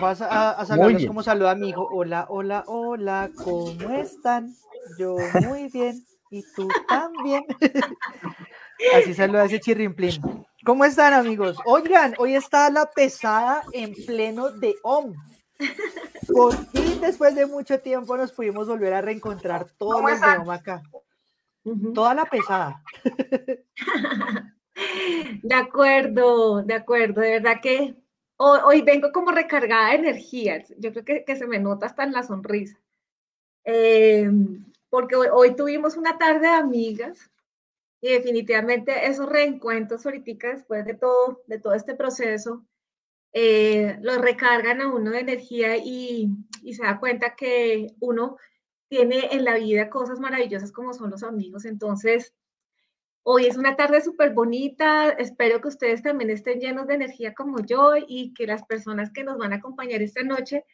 vas a, a saludarlos como saluda a mi hijo. Hola, hola, hola, ¿cómo están? Yo muy bien. Y tú también. Así saluda ese chirrimplín. ¿Cómo están, amigos? Oigan, hoy está la pesada en pleno de OM. Por fin, después de mucho tiempo, nos pudimos volver a reencontrar todos los de OM acá. Toda la pesada. De acuerdo, de acuerdo. De verdad que hoy, vengo como recargada de energías. Yo creo que, se me nota hasta en la sonrisa. Eh, porque hoy, tuvimos una tarde de amigas y definitivamente esos reencuentros ahorita después de todo, de todo este proceso, eh, lo recargan a uno de energía y, se da cuenta que uno tiene en la vida cosas maravillosas como son los amigos. Entonces, hoy es una tarde súper bonita. Espero que ustedes también estén llenos de energía como yo y que las personas que nos van a acompañar esta noche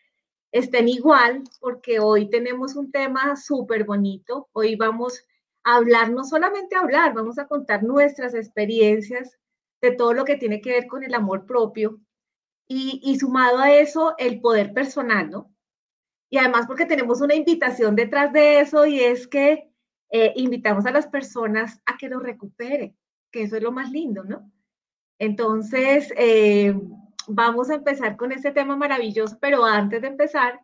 estén igual, porque hoy tenemos un tema súper bonito. Hoy vamos a hablar, no solamente hablar, vamos a contar nuestras experiencias de todo lo que tiene que ver con el amor propio y, y sumado a eso, el poder personal, ¿no? Y además porque tenemos una invitación detrás de eso y es que eh, invitamos a las personas a que lo recuperen, que eso es lo más lindo, ¿no? Entonces, eh, vamos a empezar con este tema maravilloso, pero antes de empezar,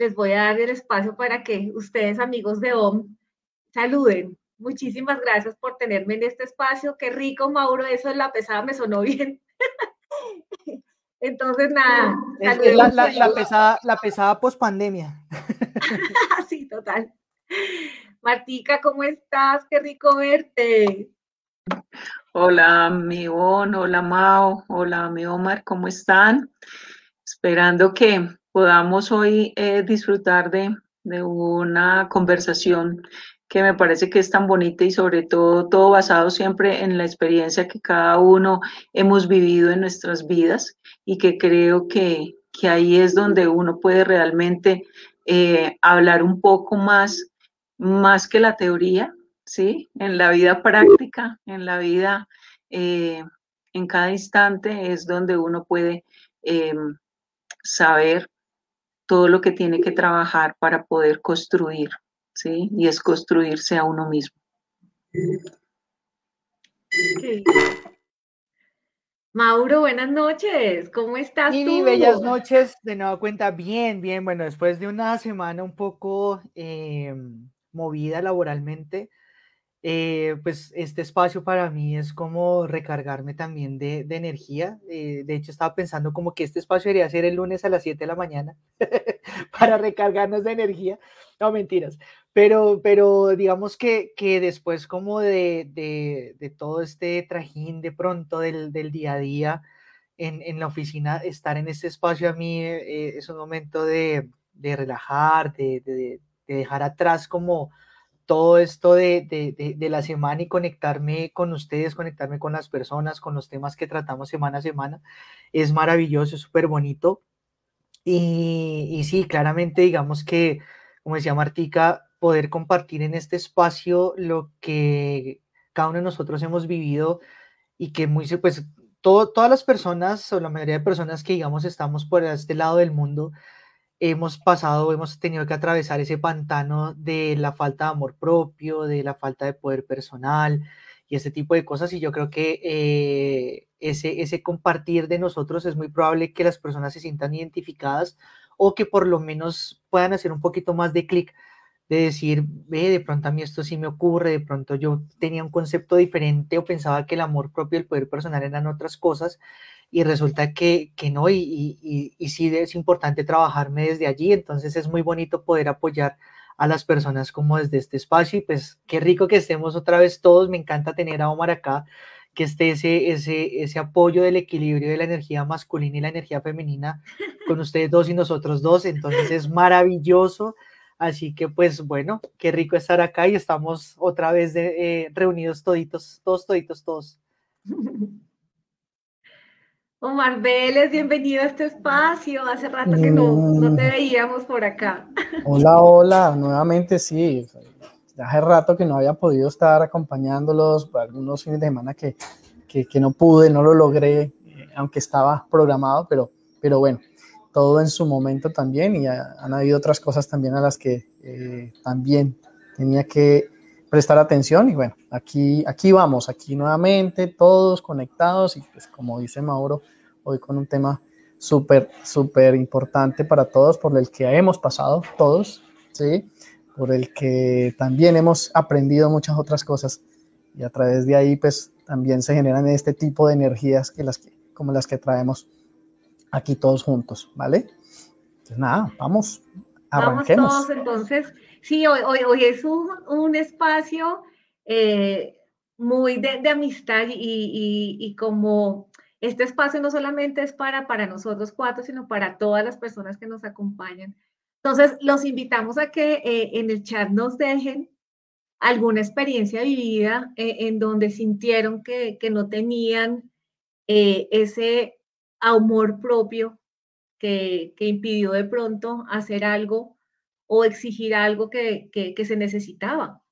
les voy a dar el espacio para que ustedes, amigos de OM, saluden. Muchísimas gracias por tenerme en este espacio. Qué rico, Mauro, eso es la pesada, me sonó bien. Entonces, nada. Es, la, la, pesada, la pesada post pandemia. sí, total. Martica, ¿cómo estás? Qué rico verte. Hola, mi hola Mao, hola mi Omar, ¿cómo están? Esperando que podamos hoy eh, disfrutar de, de una conversación que me parece que es tan bonita y sobre todo todo basado siempre en la experiencia que cada uno hemos vivido en nuestras vidas y que creo que, que ahí es donde uno puede realmente eh, hablar un poco más, más que la teoría, ¿sí? En la vida práctica, en la vida, eh, en cada instante es donde uno puede eh, saber todo lo que tiene que trabajar para poder construir, ¿sí? Y es construirse a uno mismo. Mauro, buenas noches. ¿Cómo estás tú? bellas noches. De nuevo cuenta, bien, bien. Bueno, después de una semana un poco em, movida laboralmente, eh, pues este espacio para mí es como recargarme también de, energía. Eh, de hecho, estaba pensando como que este espacio debería ser el lunes a las 7 de la mañana para recargarnos de energía. No, mentiras. Pero, pero digamos que, que después como de, de, todo este trajín de pronto del, del día a día en, en, la oficina, estar en este espacio a mí eh, es un momento de, de relajar, de, de, dejar atrás como todo esto de, de, de, la semana y conectarme con ustedes, conectarme con las personas, con los temas que tratamos semana a semana, es maravilloso, es súper bonito. Y, y, sí, claramente digamos que, como decía Martica, poder compartir en este espacio lo que cada uno de nosotros hemos vivido y que muy, pues, todo, todas las personas o la mayoría de personas que digamos estamos por este lado del mundo, hemos pasado, hemos tenido que atravesar ese pantano de la falta de amor propio, de la falta de poder personal y ese tipo de cosas. Y yo creo que eh, ese, ese compartir de nosotros es muy probable que las personas se sientan identificadas o que por lo menos puedan hacer un poquito más de clic de decir, ve, de pronto a mí esto sí me ocurre, de pronto yo tenía un concepto diferente o pensaba que el amor propio y el poder personal eran otras cosas y resulta que, que no, y, y, y, sí es importante trabajarme desde allí, entonces es muy bonito poder apoyar a las personas como desde este espacio y pues qué rico que estemos otra vez todos, me encanta tener a Omar acá, que esté ese, ese, ese apoyo del equilibrio de la energía masculina y la energía femenina con ustedes dos y nosotros dos, entonces es maravilloso Así que pues bueno, qué rico estar acá y estamos otra vez de, eh, reunidos toditos, todos, toditos, todos. Omar Vélez, bienvenido a este espacio. Hace rato que no, no te mm. veíamos por acá. Hola, hola, nuevamente sí. Hace rato que no había podido estar acompañándolos algunos fines de semana que, que, que no pude, no lo logré, eh, aunque estaba programado, pero, pero bueno, todo en su momento también y han habido otras cosas también a las que eh, también tenía que prestar atención y bueno, aquí, aquí vamos, aquí nuevamente todos conectados y pues como dice Mauro, hoy con un tema súper, súper importante para todos, por el que hemos pasado todos, ¿sí? Por el que también hemos aprendido muchas otras cosas y a través de ahí pues también se generan este tipo de energías que las como las que traemos aquí todos juntos, ¿vale? Entonces nada, vamos, arranquemos. Vamos todos entonces. Sí, hoy, hoy, es un, un espacio eh, muy de, amistad y, y, y, como este espacio no solamente es para, para nosotros cuatro, sino para todas las personas que nos acompañan. Entonces, los invitamos a que eh, en el chat nos dejen alguna experiencia vivida eh, en donde sintieron que, que no tenían eh, ese amor propio que, que, impidió de pronto hacer algo o exigir algo que, que se necesitaba.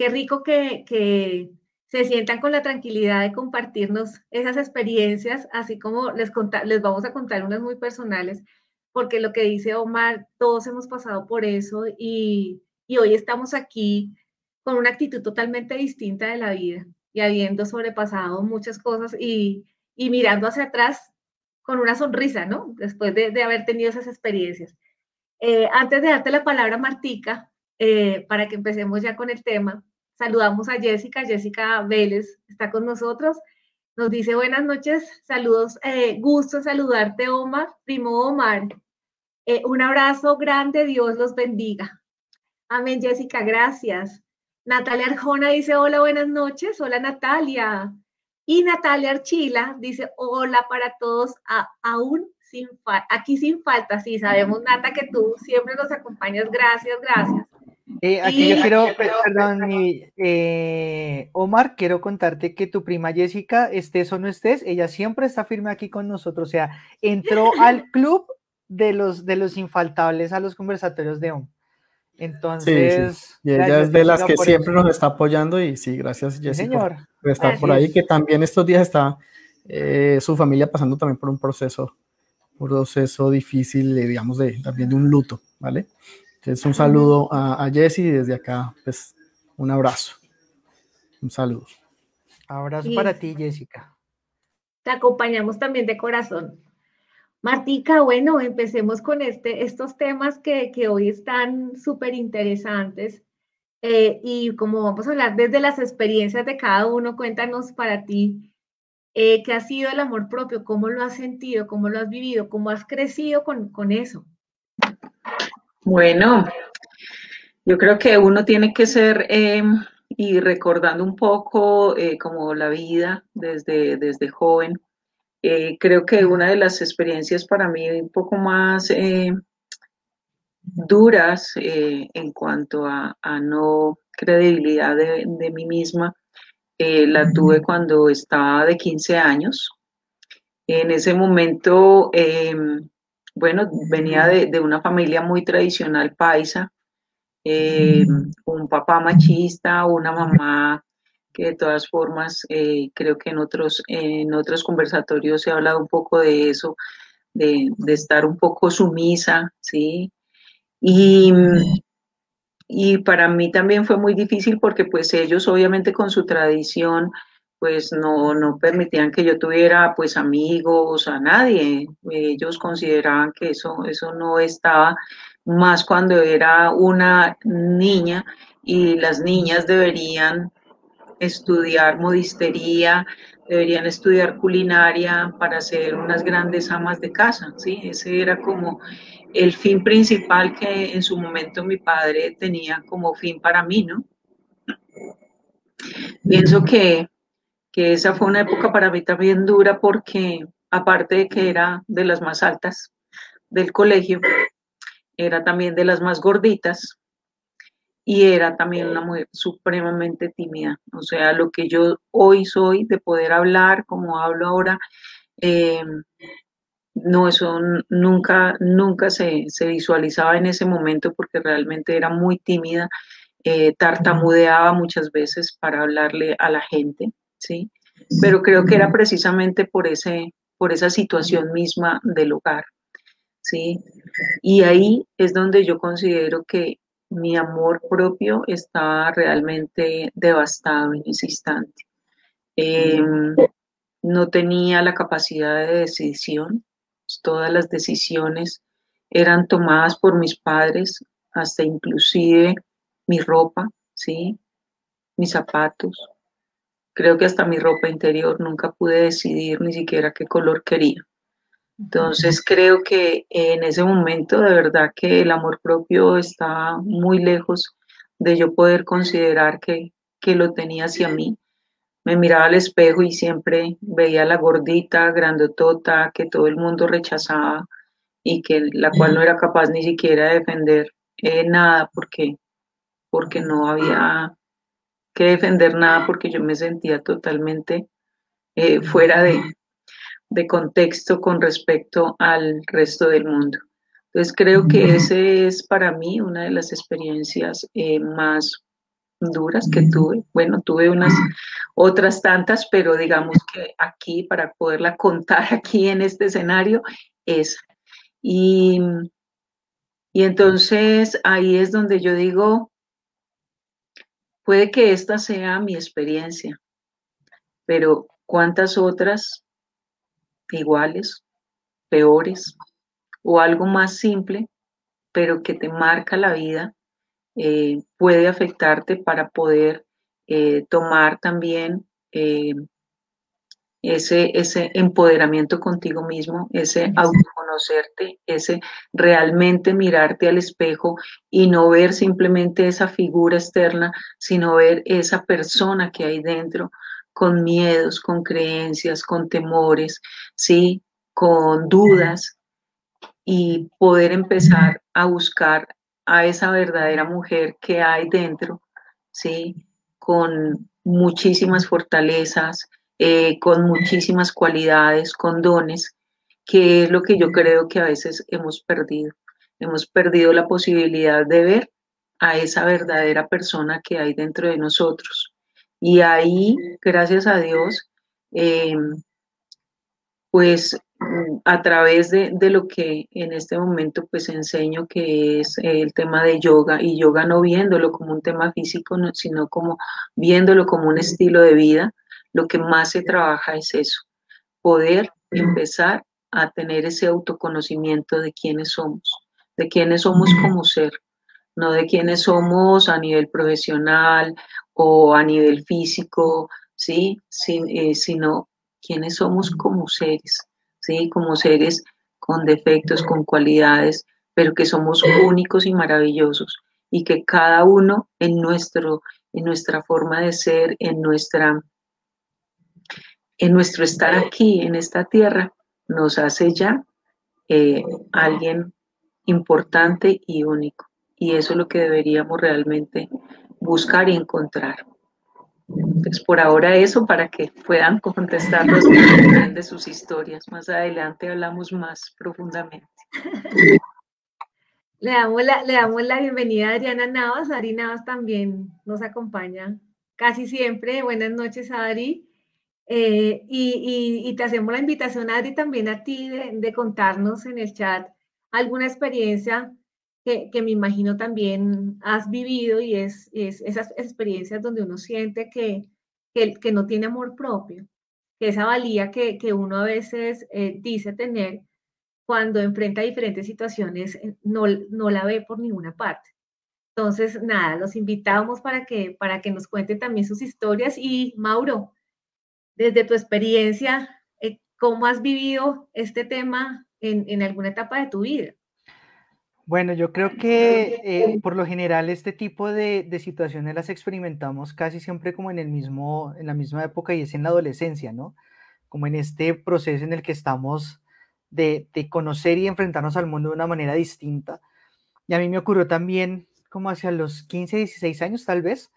Qué rico que, se sientan con la tranquilidad de compartirnos esas experiencias, así como les, les vamos a contar unas muy personales, porque lo que dice Omar, todos hemos pasado por eso y, y hoy estamos aquí con una actitud totalmente distinta de la vida y habiendo sobrepasado muchas cosas y, y mirando hacia atrás con una sonrisa, ¿no? Después de, de haber tenido esas experiencias. Eh, antes de darte la palabra, Martica, eh, para que empecemos ya con el tema, Saludamos a Jessica, Jessica Vélez está con nosotros. Nos dice buenas noches, saludos, eh, gusto saludarte Omar, primo Omar. Eh, un abrazo grande, Dios los bendiga. Amén, Jessica, gracias. Natalia Arjona dice hola, buenas noches. Hola, Natalia. Y Natalia Archila dice hola para todos, aún sin aquí sin falta. Sí, sabemos, Nata, que tú siempre nos acompañas. Gracias, gracias. Eh, aquí yo quiero, perdón, eh, Omar, quiero contarte que tu prima Jessica, estés o no estés, ella siempre está firme aquí con nosotros, o sea, entró al club de los, de los infaltables a los conversatorios de OM. Entonces, sí, Y ella es de las que siempre nos está apoyando y sí, gracias Jessica por estar por ahí, que también estos días está eh, su familia pasando también por un proceso, proceso difícil, digamos, de, también de un luto, ¿vale? Entonces, un saludo a, a Jessy y desde acá, pues, un abrazo. Un saludo. Abrazo para ti, Jessica. Te acompañamos también de corazón. Martica, bueno, empecemos con este, estos temas que, que hoy están súper interesantes. Eh, y como vamos a hablar desde las experiencias de cada uno, cuéntanos para ti eh, qué ha sido el amor propio, cómo lo has sentido, cómo lo has vivido, cómo has crecido con, con eso. Bueno, yo creo que uno tiene que ser em, y recordando un poco eh, como la vida desde, desde joven. Eh, creo que una de las experiencias para mí un poco más eh, duras en cuanto a, no credibilidad de, de mí misma, la tuve cuando estaba de 15 años. En ese momento em, bueno, venía de, una familia muy tradicional paisa, eh, un papá machista, una mamá que de todas formas eh, creo que en otros, en otros conversatorios se ha hablado un poco de eso, de, estar un poco sumisa, ¿sí? Y, y para mí también fue muy difícil porque pues ellos obviamente con su tradición pues no, no permitían que yo tuviera pues amigos, a nadie. Ellos consideraban que eso, eso no estaba más cuando era una niña y las niñas deberían estudiar modistería, deberían estudiar culinaria para ser unas grandes amas de casa, ¿sí? Ese era como el fin principal que en su momento mi padre tenía como fin para mí, ¿no? Pienso que que esa fue una época para mí también dura porque aparte de que era de las más altas del colegio, era también de las más gorditas y era también una mujer supremamente tímida. O sea, lo que yo hoy soy de poder hablar como hablo ahora, eh, no, eso nunca, nunca se, visualizaba en ese momento porque realmente era muy tímida, eh, tartamudeaba muchas veces para hablarle a la gente. ¿sí? Pero creo que era precisamente por, ese, por esa situación misma del hogar, ¿sí? Y ahí es donde yo considero que mi amor propio está realmente devastado en ese instante. Em, no tenía la capacidad de decisión, todas las decisiones eran tomadas por mis padres, hasta inclusive mi ropa, ¿sí? Mis zapatos. Creo que hasta mi ropa interior nunca pude decidir ni siquiera qué color quería. Entonces creo que en ese momento de verdad que el amor propio está muy lejos de yo poder considerar que, que lo tenía hacia mí. Me miraba al espejo y siempre veía a la gordita, grandotota, que todo el mundo rechazaba y que la cual no era capaz ni siquiera de defender eh, nada porque, porque no había que defender nada porque yo me sentía totalmente eh, fuera de, de contexto con respecto al resto del mundo. Entonces creo que ese es para mí una de las experiencias eh, más duras que tuve. Bueno, tuve unas otras tantas, pero digamos que aquí, para poderla contar aquí en este escenario, es. Y, y entonces ahí es donde yo digo, puede que esta sea mi experiencia, pero ¿cuántas otras iguales, peores o algo más simple, pero que te marca la vida, eh, puede afectarte para poder eh, tomar también eh, ese, ese empoderamiento contigo mismo, ese autoconocerte, ese realmente mirarte al espejo y no ver simplemente esa figura externa, sino ver esa persona que hay dentro, con miedos, con creencias, con temores, ¿sí? Con dudas y poder empezar a buscar a esa verdadera mujer que hay dentro, ¿sí? Con muchísimas fortalezas, eh, con muchísimas cualidades, con dones, que es lo que yo creo que a veces hemos perdido. Hemos perdido la posibilidad de ver a esa verdadera persona que hay dentro de nosotros. Y ahí, gracias a Dios, eh, pues a través de, lo que en este momento pues enseño que es el tema de yoga y yoga no viéndolo como un tema físico, sino como viéndolo como un estilo de vida, lo que más se trabaja es eso, poder empezar a tener ese autoconocimiento de quiénes somos, de quiénes somos como ser, no de quiénes somos a nivel profesional o a nivel físico, ¿sí? Eh, sino quiénes somos como seres, ¿sí? Como seres con defectos, con cualidades, pero que somos únicos y maravillosos y que cada uno en, nuestro, en nuestra forma de ser, en, nuestra, en nuestro estar aquí, en esta tierra, nos hace ya eh, alguien importante y único. Y eso es lo que deberíamos realmente buscar y encontrar. Entonces, por ahora eso para que puedan contestarnos de sus historias. Más adelante hablamos más profundamente. Le damos la, le damos la bienvenida a Adriana Navas. Adri Navas también nos acompaña casi siempre. Buenas noches, Adri. Eh, y, te hacemos la invitación, Adri, también a ti de, de contarnos en el chat alguna experiencia que, me imagino también has vivido y es, esas experiencias donde uno siente que, que, no tiene amor propio, que esa valía que, uno a veces eh, dice tener cuando enfrenta diferentes situaciones eh, no, no la ve por ninguna parte. Entonces, nada, los invitamos para que, para que nos cuente también sus historias y Mauro, desde tu experiencia, eh, ¿cómo has vivido este tema en, en alguna etapa de tu vida? Bueno, yo creo que eh, por lo general este tipo de, situaciones las experimentamos casi siempre como en el mismo, en la misma época y es en la adolescencia, ¿no? Como en este proceso en el que estamos de, conocer y enfrentarnos al mundo de una manera distinta. Y a mí me ocurrió también como hacia los 15, 16 años tal vez.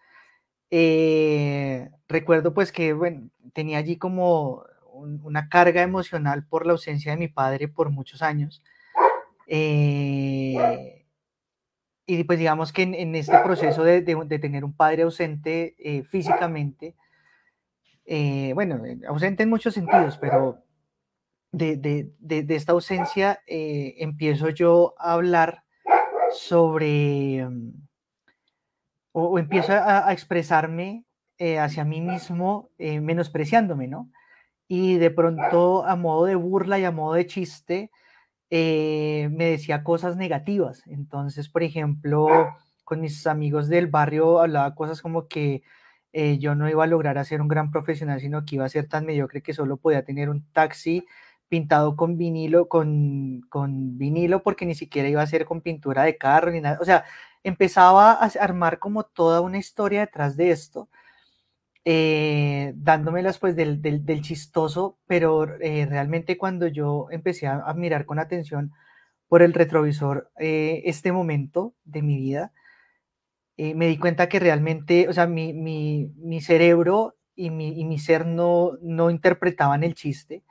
Eh, recuerdo pues que, bueno, tenía allí como una carga emocional por la ausencia de mi padre por muchos años eh, y pues digamos que en, este proceso de, tener un padre ausente eh, físicamente, eh, bueno, ausente en muchos sentidos, pero de, esta ausencia, eh, empiezo yo a hablar sobre, mm, o, empiezo a, expresarme eh, hacia mí mismo eh, menospreciándome, ¿no? Y de pronto a modo de burla y a modo de chiste, me decía cosas negativas. Entonces, por ejemplo, con mis amigos del barrio hablaba cosas como que yo no iba a lograr hacer un gran profesional, sino que iba a ser tan mediocre que solo podía tener un taxi pintado con vinilo, con, con, vinilo, porque ni siquiera iba a ser con pintura de carro ni nada. O sea, empezaba a armar como toda una historia detrás de esto, eh, dándomelas pues del, del, chistoso, pero eh, realmente cuando yo empecé a, mirar con atención por el retrovisor eh, este momento de mi vida, me di cuenta que realmente, o sea, mi, mi, mi cerebro y mi, y mi, ser no, no interpretaban el chiste,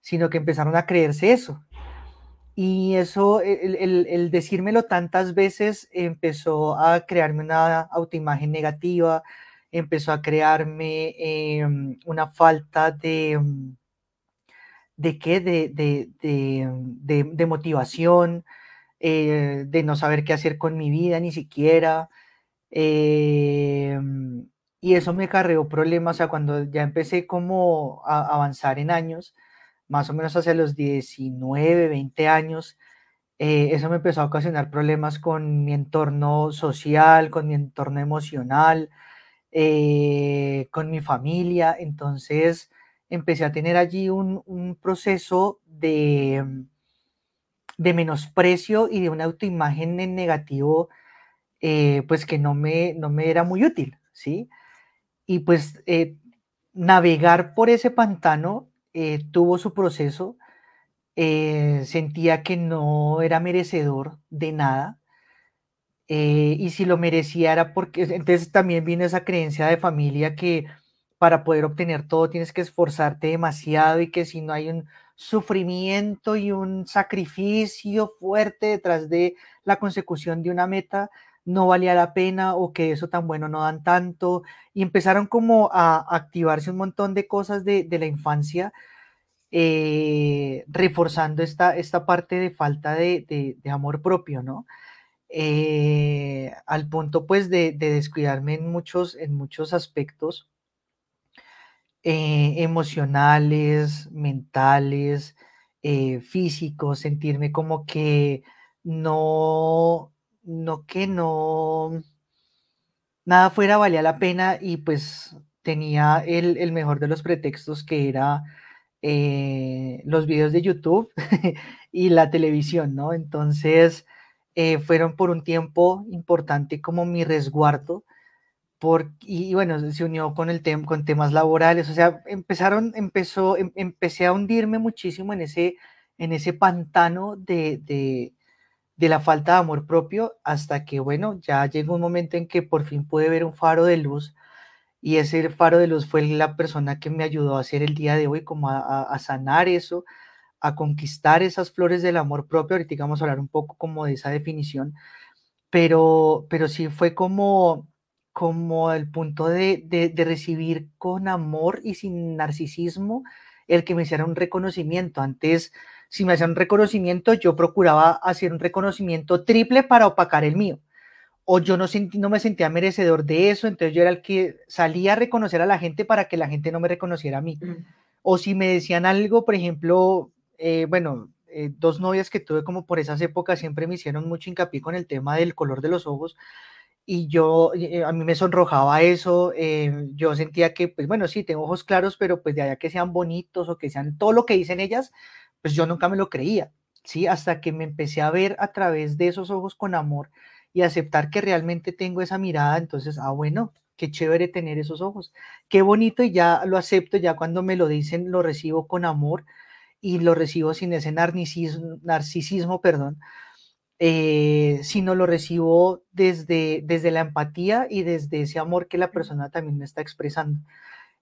sino que empezaron a creerse eso. Y eso, el, el, decírmelo tantas veces empezó a crearme una autoimagen negativa, empezó a crearme em, una falta de, mm, ¿de qué? De, de, de, de motivación, eh, de no saber qué hacer con mi vida ni siquiera. Em, y eso me carreó problemas, o sea, cuando ya empecé como a avanzar en años, más o menos hacia los 19, 20 años, eh, eso me empezó a ocasionar problemas con mi entorno social, con mi entorno emocional, eh, con mi familia. Entonces empecé a tener allí un, proceso de, de menosprecio y de una autoimagen en negativo, eh, pues que no me, no me era muy útil, ¿sí? Y pues navegar por ese pantano eh, tuvo su proceso, eh, sentía que no era merecedor de nada, eh, y si lo merecía era porque, entonces también vino esa creencia de familia que para poder obtener todo tienes que esforzarte demasiado y que si no hay un sufrimiento y un sacrificio fuerte detrás de la consecución de una meta, no valía la pena o que eso tan bueno no dan tanto. Y empezaron como a activarse un montón de cosas de, la infancia, eh, reforzando esta, esta parte de falta de, amor propio, ¿no? Eh, al punto pues de, descuidarme en muchos, en muchos aspectos eh, emocionales, mentales, físicos, sentirme como que no, no que no, nada fuera valía la pena y pues tenía el, mejor de los pretextos que era eh, los videos de YouTube y la televisión, ¿no? Entonces eh, fueron por un tiempo importante como mi resguardo. Por, y, bueno, se unió con, el tema con temas laborales, o sea, empezaron, empezó, em, empecé a hundirme muchísimo en ese, en ese pantano de, de la falta de amor propio hasta que, bueno, ya llegó un momento en que por fin pude ver un faro de luz y ese faro de luz fue la persona que me ayudó a hacer el día de hoy, como a, sanar eso, a conquistar esas flores del amor propio. Ahorita vamos a hablar un poco como de esa definición, pero, pero sí fue como, como el punto de, de recibir con amor y sin narcisismo el que me hiciera un reconocimiento. Antes si me hacían un reconocimiento, yo procuraba hacer un reconocimiento triple para opacar el mío. O yo no, sentí, no me sentía merecedor de eso, entonces yo era el que salía a reconocer a la gente para que la gente no me reconociera a mí. Mm. O si me decían algo, por ejemplo, eh, bueno, eh, dos novias que tuve como por esas épocas siempre me hicieron mucho hincapié con el tema del color de los ojos y yo, eh, a mí me sonrojaba eso, yo sentía que, pues bueno, sí, tengo ojos claros, pero pues de allá que sean bonitos o que sean todo lo que dicen ellas, pues yo nunca me lo creía, ¿sí? Hasta que me empecé a ver a través de esos ojos con amor y aceptar que realmente tengo esa mirada, entonces, ah, bueno, qué chévere tener esos ojos, qué bonito y ya lo acepto, ya cuando me lo dicen lo recibo con amor y lo recibo sin ese narcisismo, narcisismo perdón, eh, sino lo recibo desde, desde la empatía y desde ese amor que la persona también me está expresando.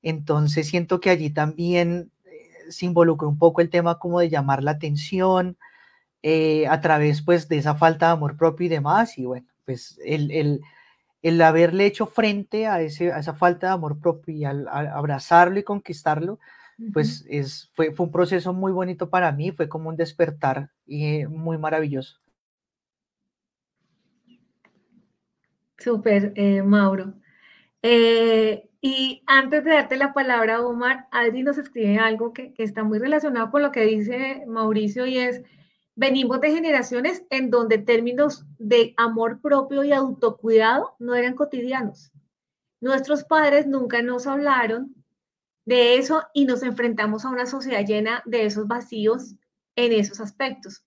Entonces siento que allí también se involucró un poco el tema como de llamar la atención eh, a través pues de esa falta de amor propio y demás y bueno, pues el, el, el haberle hecho frente a, ese, a esa falta de amor propio y al, abrazarlo y conquistarlo, pues es, fue, fue un proceso muy bonito para mí, fue como un despertar y muy maravilloso. Súper, eh, Mauro. Eh, y antes de darte la palabra, Omar, Adri nos escribe algo que, que, está muy relacionado con lo que dice Mauricio y es, venimos de generaciones en donde términos de amor propio y autocuidado no eran cotidianos. Nuestros padres nunca nos hablaron de eso y nos enfrentamos a una sociedad llena de esos vacíos en esos aspectos.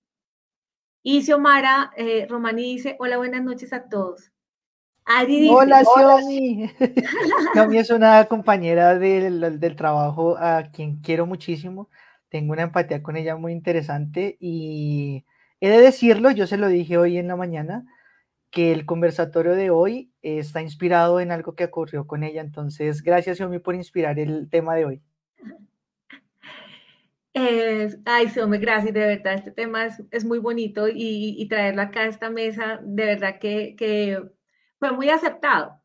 Y Xiomara eh, Romani dice, hola, buenas noches a todos. hola, Xiomi. Xiomi es una compañera del, del trabajo a quien quiero muchísimo. Tengo una empatía con ella muy interesante y he de decirlo, yo se lo dije hoy en la mañana, que el conversatorio de hoy está inspirado en algo que ocurrió con ella. Entonces, gracias, Xiaomi, por inspirar el tema de hoy. ay, Xiaomi, gracias, de verdad, este tema es, muy bonito y, traerlo acá a esta mesa, de verdad que, fue muy aceptado.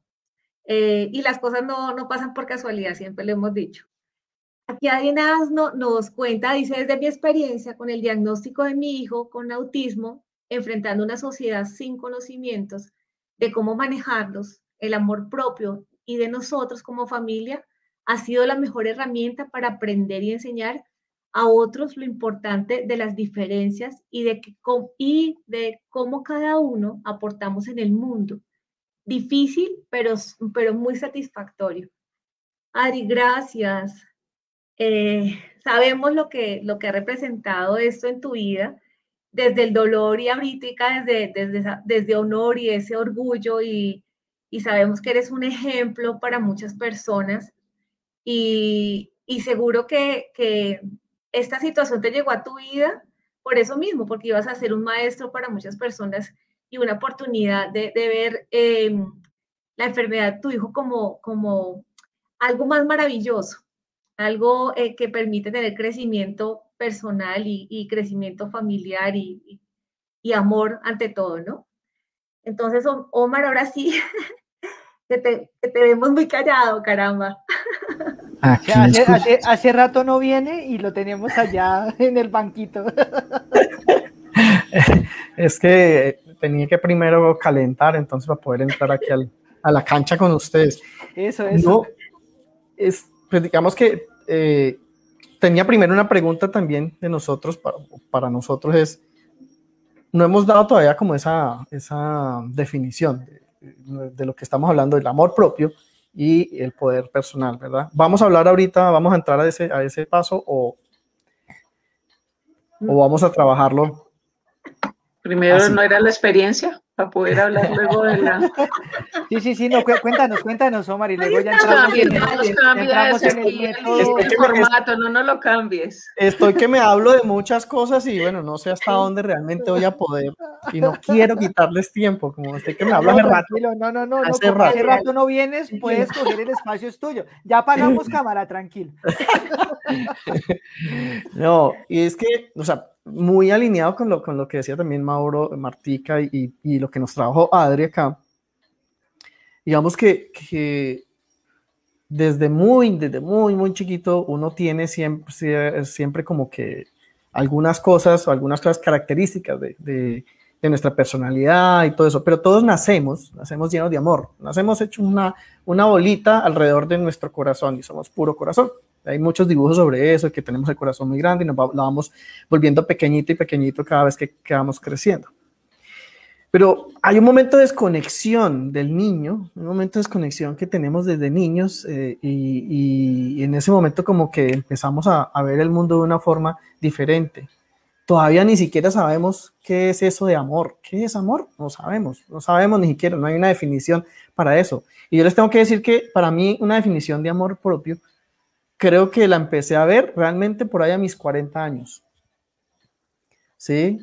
Eh, y las cosas no, no, pasan por casualidad, siempre lo hemos dicho. Aquí Adriana no, nos cuenta, dice, desde mi experiencia con el diagnóstico de mi hijo con autismo, enfrentando una sociedad sin conocimientos de cómo manejarlos, el amor propio y de nosotros como familia ha sido la mejor herramienta para aprender y enseñar a otros lo importante de las diferencias y de, cómo cada uno aportamos en el mundo. Difícil, pero, pero muy satisfactorio. Adri, gracias. Eh, sabemos lo que, lo que ha representado esto en tu vida desde el dolor y ahorita desde, desde, desde honor y ese orgullo y, y, sabemos que eres un ejemplo para muchas personas. Y, y seguro que, que, esta situación te llegó a tu vida por eso mismo, porque ibas a ser un maestro para muchas personas y una oportunidad de, de ver eh, la enfermedad de tu hijo como, como algo más maravilloso, algo eh, que permite tener crecimiento personal y, crecimiento familiar y, amor ante todo, ¿no? Entonces, Omar, ahora sí, que te, vemos muy callado, caramba. Hace, hace, rato no viene y lo tenemos allá en el banquito. Es que tenía que primero calentar, entonces para poder entrar aquí a la cancha con ustedes. Eso, eso. es, pues digamos que eh, tenía primero una pregunta también de nosotros, para, para, nosotros es, no hemos dado todavía como esa, esa definición de, de, lo que estamos hablando, del amor propio y el poder personal, ¿verdad? Vamos a hablar ahorita, vamos a entrar a ese, a ese paso o, o vamos a trabajarlo. Primero no era la experiencia para poder hablar luego de la... Sí, sí, sí, no, cuéntanos, cuéntanos, Omar, y luego ya entramos, en, el, formato, no, no lo cambies. Estoy que me hablo de muchas cosas y bueno, no sé hasta dónde realmente voy a poder y no quiero quitarles tiempo, como estoy que me hablo no, rato. No, no, no, hace, no, rato. hace rato no vienes, puedes coger el espacio es tuyo. Ya pagamos cámara, tranquilo. No, y es que, o sea, muy alineado con lo, con lo que decía también Mauro, Martica y, y lo que nos trabajó Adri acá. Digamos que, que, desde muy, desde muy, muy chiquito uno tiene siempre, siempre como que algunas cosas o algunas cosas características de, de, de, nuestra personalidad y todo eso, pero todos nacemos, nacemos llenos de amor, nacemos hecho una, una bolita alrededor de nuestro corazón y somos puro corazón. Hay muchos dibujos sobre eso, que tenemos el corazón muy grande y nos vamos volviendo pequeñito y pequeñito cada vez que, que vamos creciendo. Pero hay un momento de desconexión del niño, un momento de desconexión que tenemos desde niños eh, y, y, en ese momento como que empezamos a, a, ver el mundo de una forma diferente. Todavía ni siquiera sabemos qué es eso de amor. ¿Qué es amor? No sabemos, no sabemos ni siquiera, no hay una definición para eso. Y yo les tengo que decir que para mí una definición de amor propio creo que la empecé a ver realmente por ahí a mis 40 años. ¿Sí?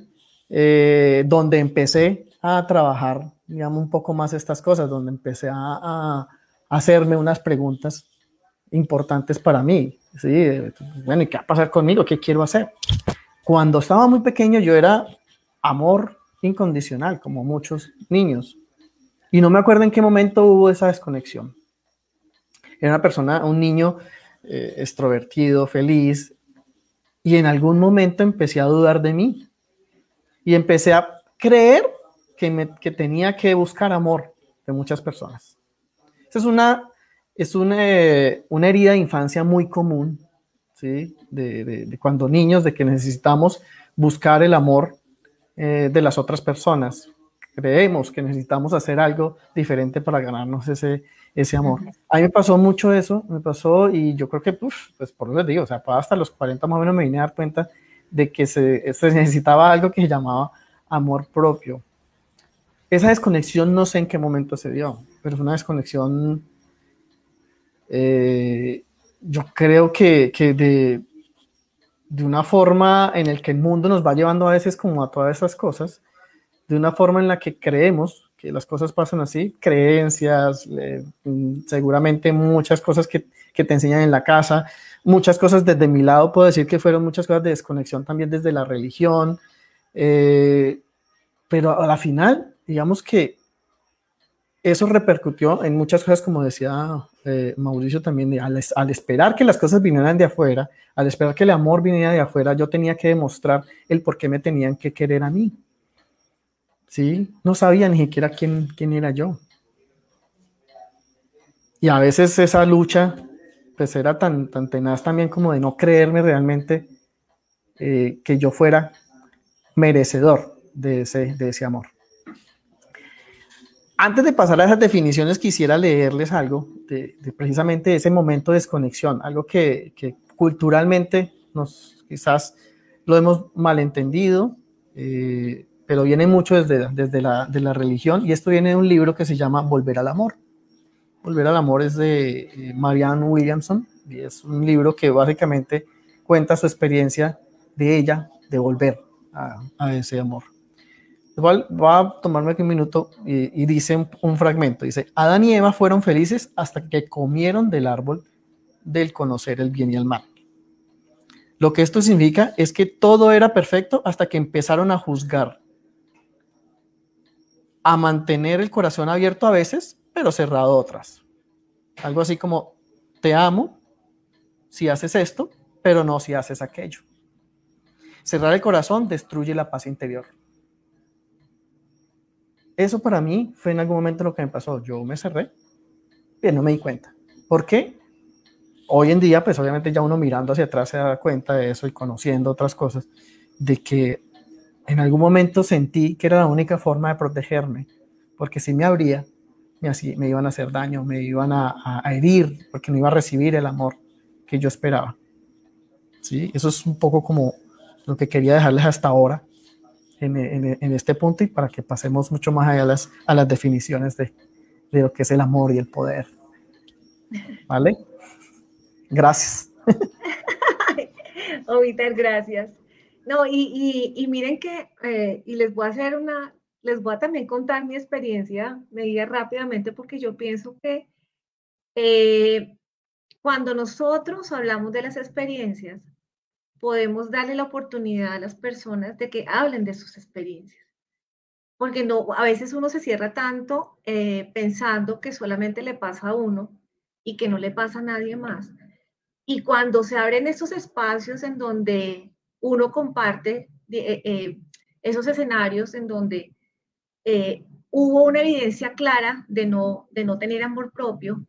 Eh, donde empecé a trabajar, digamos, un poco más estas cosas, donde empecé a, a hacerme unas preguntas importantes para mí. ¿sí? Bueno, ¿y qué va a pasar conmigo? ¿Qué quiero hacer? Cuando estaba muy pequeño yo era amor incondicional, como muchos niños. Y no me acuerdo en qué momento hubo esa desconexión. Era una persona, un niño eh, extrovertido, feliz, y en algún momento empecé a dudar de mí y empecé a creer que, que tenía que buscar amor de muchas personas. Esa es una, es una, eh, una herida de infancia muy común, ¿sí? De, de, de, cuando niños, de que necesitamos buscar el amor eh, de las otras personas. Creemos que necesitamos hacer algo diferente para ganarnos ese, ese amor. A mí me pasó mucho eso, me pasó y yo creo que, pues, pues por eso les digo, o sea, hasta los 40 más o menos me vine a dar cuenta de que se, se necesitaba algo que se llamaba amor propio. Esa desconexión no sé en qué momento se dio, pero es una desconexión, eh, yo creo que, que de, de una forma en el que el mundo nos va llevando a veces como a todas esas cosas, de una forma en la que creemos que las cosas pasan así, creencias, eh, seguramente muchas cosas que, que, te enseñan en la casa, muchas cosas desde mi lado puedo decir que fueron muchas cosas de desconexión también desde la religión, eh, pero a la final, digamos que eso repercutió en muchas cosas, como decía eh, Mauricio también, al, al, esperar que las cosas vinieran de afuera, al esperar que el amor viniera de afuera, yo tenía que demostrar el por qué me tenían que querer a mí. ¿Sí? No sabía ni siquiera quién, quién era yo. Y a veces esa lucha, pues era tan, tan tenaz también como de no creerme realmente eh, que yo fuera merecedor de ese, de ese amor. Antes de pasar a esas definiciones, quisiera leerles algo de, precisamente ese momento de desconexión, algo que, que, culturalmente nos quizás lo hemos malentendido, eh, pero viene mucho desde, desde la, de la religión y esto viene de un libro que se llama Volver al Amor. Volver al Amor es de eh, Marianne Williamson y es un libro que básicamente cuenta su experiencia de ella de volver a, a ese amor. Igual va a tomarme aquí un minuto y, y dice un, un, fragmento. Dice, Adán y Eva fueron felices hasta que comieron del árbol del conocer el bien y el mal. Lo que esto significa es que todo era perfecto hasta que empezaron a juzgar, a mantener el corazón abierto a veces, pero cerrado otras. Algo así como, te amo si haces esto, pero no si haces aquello. Cerrar el corazón destruye la paz interior. Eso para mí fue en algún momento lo que me pasó. Yo me cerré, pero no me di cuenta. ¿Por qué? Hoy en día, pues obviamente ya uno mirando hacia atrás se da cuenta de eso y conociendo otras cosas, de que en algún momento sentí que era la única forma de protegerme, porque si me abría, me, me iban a hacer daño, me iban a, a, herir, porque no iba a recibir el amor que yo esperaba. ¿Sí? Eso es un poco como lo que quería dejarles hasta ahora en, este punto y para que pasemos mucho más allá a las, definiciones de, de, lo que es el amor y el poder. ¿Vale? Gracias. Víctor, gracias. No, y, y, miren que, eh, y les voy a hacer una, les voy a también contar mi experiencia, me diga rápidamente, porque yo pienso que eh, cuando nosotros hablamos de las experiencias, podemos darle la oportunidad a las personas de que hablen de sus experiencias. Porque no, a veces uno se cierra tanto eh, pensando que solamente le pasa a uno y que no le pasa a nadie más. Y cuando se abren estos espacios en donde uno comparte eh, eh, esos escenarios en donde eh, hubo una evidencia clara de no, de no tener amor propio,